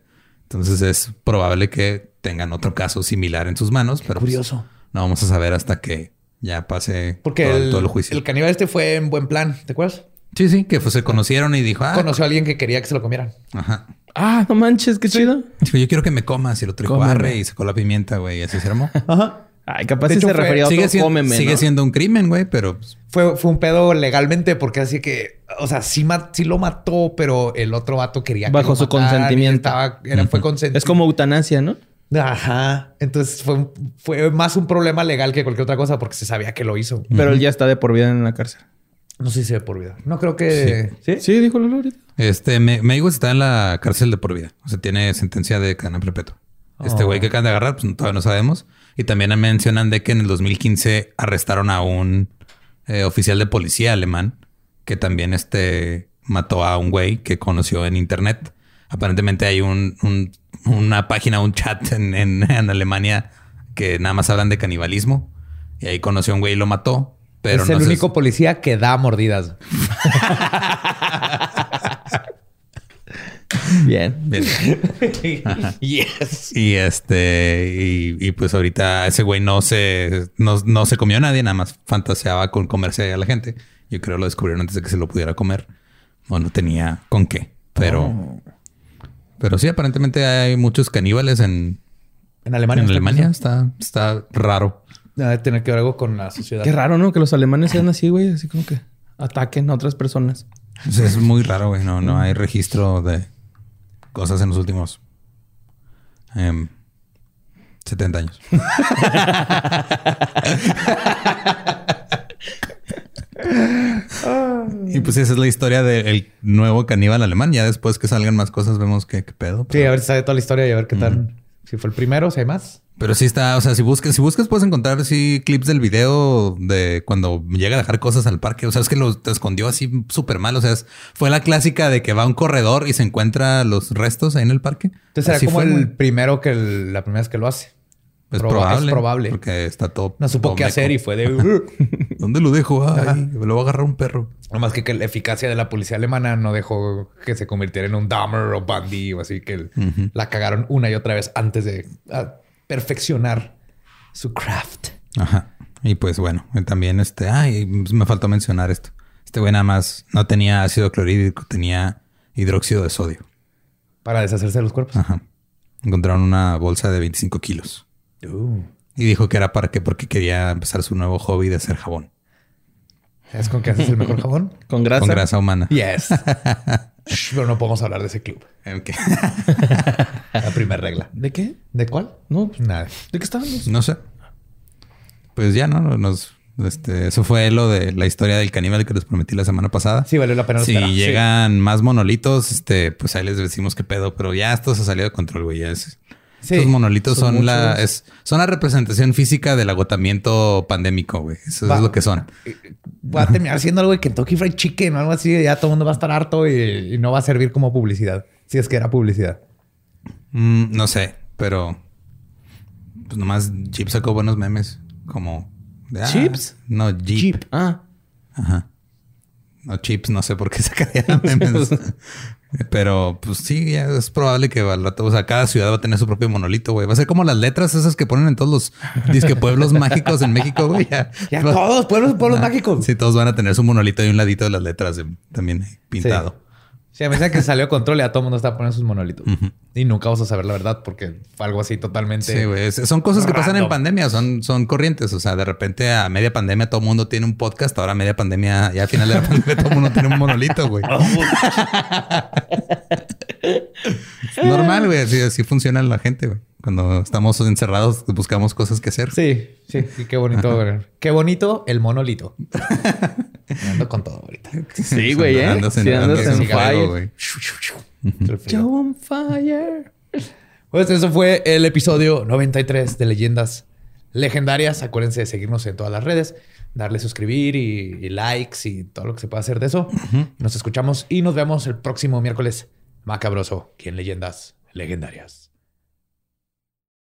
Entonces es probable que tengan otro caso similar en sus manos, pero pues, Curioso. no vamos a saber hasta que ya pase Porque todo, el, todo el juicio. el caníbal este fue en buen plan, ¿te acuerdas? Sí, sí, que pues, se conocieron y dijo, ah, Conoció a alguien que quería que se lo comieran. ajá. ah, no manches, qué chido. Dijo, yo quiero que me comas. Y el otro dijo, y sacó la pimienta, güey. Y así se armó. Ajá. Ay, capaz De si hecho, se fue- refería a otro sigue siendo, cómeme, sigue ¿no? siendo un crimen, güey, pero pues, Fue, fue un pedo legalmente porque así que, o sea, sí, sí lo mató, pero el otro vato quería que Bajo lo su consentimiento. Estaba, era, fue consentimiento. Es como eutanasia, ¿no? Ajá. Entonces fue, fue más un problema legal que cualquier otra cosa porque se sabía que lo hizo. Pero él ya está de por vida en la cárcel. No sé si se ve por vida. No creo que... ¿Sí? Sí, dijo Lolo ahorita. este Me- Mayweather está en la cárcel de por vida. O sea, tiene sentencia de cadena perpetua. Este Oh. güey que acaban de agarrar, pues todavía no sabemos. Y también mencionan de que en el 2015 arrestaron a un eh, oficial de policía alemán que también este mató a un güey que conoció en internet. Aparentemente hay un, un- una página, un chat en, en- en Alemania que nada más hablan de canibalismo. Y ahí conoció a un güey y lo mató. Pero es no el único policía que da mordidas. (laughs) Bien. Bien. (laughs) yes. Y este, y, y pues ahorita ese güey no se, no, no se comió a nadie, nada más fantaseaba con comerse a la gente. Yo creo lo descubrieron antes de que se lo pudiera comer. O no tenía con qué. Pero, pero sí, aparentemente hay muchos caníbales en, En Alemania. en está Alemania. Está, está raro. Debe tener que ver algo con la sociedad. Qué raro, ¿no? Que los alemanes sean así, güey. Así como que ataquen a otras personas. Es muy raro, güey. No, no hay registro de cosas en los últimos em, 70 años. y pues esa es la historia del nuevo caníbal alemán. Ya después que salgan más cosas vemos qué, qué pedo. Sí, a ver si sabe toda la historia y a ver qué tal. Si fue el primero, si hay más. pero sí está, o sea, si buscas, si buscas puedes encontrar así clips del video de cuando llega a dejar cosas al parque. O sea, es que lo escondió así súper mal. O sea, es- fue la clásica de que va a un corredor y se encuentra los restos ahí en el parque. Entonces era como fue, el primero que el- la primera vez que lo hace. Es Proba- probable. Es probable. Porque está todo. No supo todo qué meco. hacer y fue de... (laughs) "Uh". ¿Dónde lo dejo? Ay, me lo va a agarrar un perro. Nomás que, que la eficacia de la policía alemana no dejó que se convirtiera en un Dahmer o Bundy o así que la cagaron una y otra vez antes de perfeccionar su craft. Ajá. Y pues bueno, también este, ay, pues me faltó mencionar esto. Este güey nada más no tenía ácido clorhídrico, tenía hidróxido de sodio. Para deshacerse de los cuerpos. Ajá. Encontraron una bolsa de 25 kilos. Uh. Y dijo que era para qué, porque quería empezar su nuevo hobby de hacer jabón. ¿Sabes con qué haces el mejor jabón? (laughs) Con grasa. Con grasa humana. Yes. (laughs) Shh, Pero no podemos hablar de ese club. (laughs) La primera regla. ¿De qué? ¿De cuál? No, pues, Nada. ¿de qué estábamos? No sé. Pues ya, ¿no? Nos, este, eso fue lo de la historia del caníbal que les prometí la semana pasada. Sí, valió la pena Si esperar. Sí. llegan más monolitos, este, pues ahí les decimos qué pedo, pero ya esto se salió de control, güey. Ya es- Sí, Estos monolitos son son, la, es, son la representación física del agotamiento pandémico, güey. Eso Va. es lo que son. Va a terminar siendo algo de Kentucky Fried Chicken o algo así. Ya todo el mundo va a estar harto y, y no va a servir como publicidad. Si es que era publicidad. Mm, no sé, pero pues nomás Jeep sacó buenos memes como de, ah, ¿Chips? No, Jeep. Jeep. Ah, Ajá. o chips, no sé por qué sacaría (laughs) memes. (laughs) Pero pues sí, ya es probable que al rato, o sea, cada ciudad va a tener su propio monolito, güey. Va a ser como las letras esas que ponen en todos los disque pueblos (laughs) mágicos en México, güey. Ya, Ya todos, pueblos, pueblos mágicos. Sí, todos van a tener su monolito de un ladito de las letras también pintado. Sí, a medida que salió control, ya todo el mundo está poniendo sus monolitos. Y nunca vamos a saber la verdad porque fue algo así totalmente. Sí, güey. Son cosas que pasan en pandemia, son, son corrientes. O sea, de repente a media pandemia todo el mundo tiene un podcast. Ahora a media pandemia, ya al final de la (laughs) pandemia todo el mundo tiene un monolito, (laughs) güey. Es normal, güey. Así, así funciona la gente, güey. Cuando estamos encerrados buscamos cosas que hacer. Sí, sí, sí, qué bonito. Qué bonito el monolito. Me (laughs) Ando con todo ahorita. Sí, güey, ¿eh? Andas en- Sí, andas andas en fire. güey. Yo on fire. Pues eso fue el episodio 93 de Leyendas Legendarias. Acuérdense de seguirnos en todas las redes, darle suscribir y, y likes y todo lo que se pueda hacer de eso. Nos escuchamos y nos vemos el próximo miércoles macabroso aquí en Leyendas Legendarias.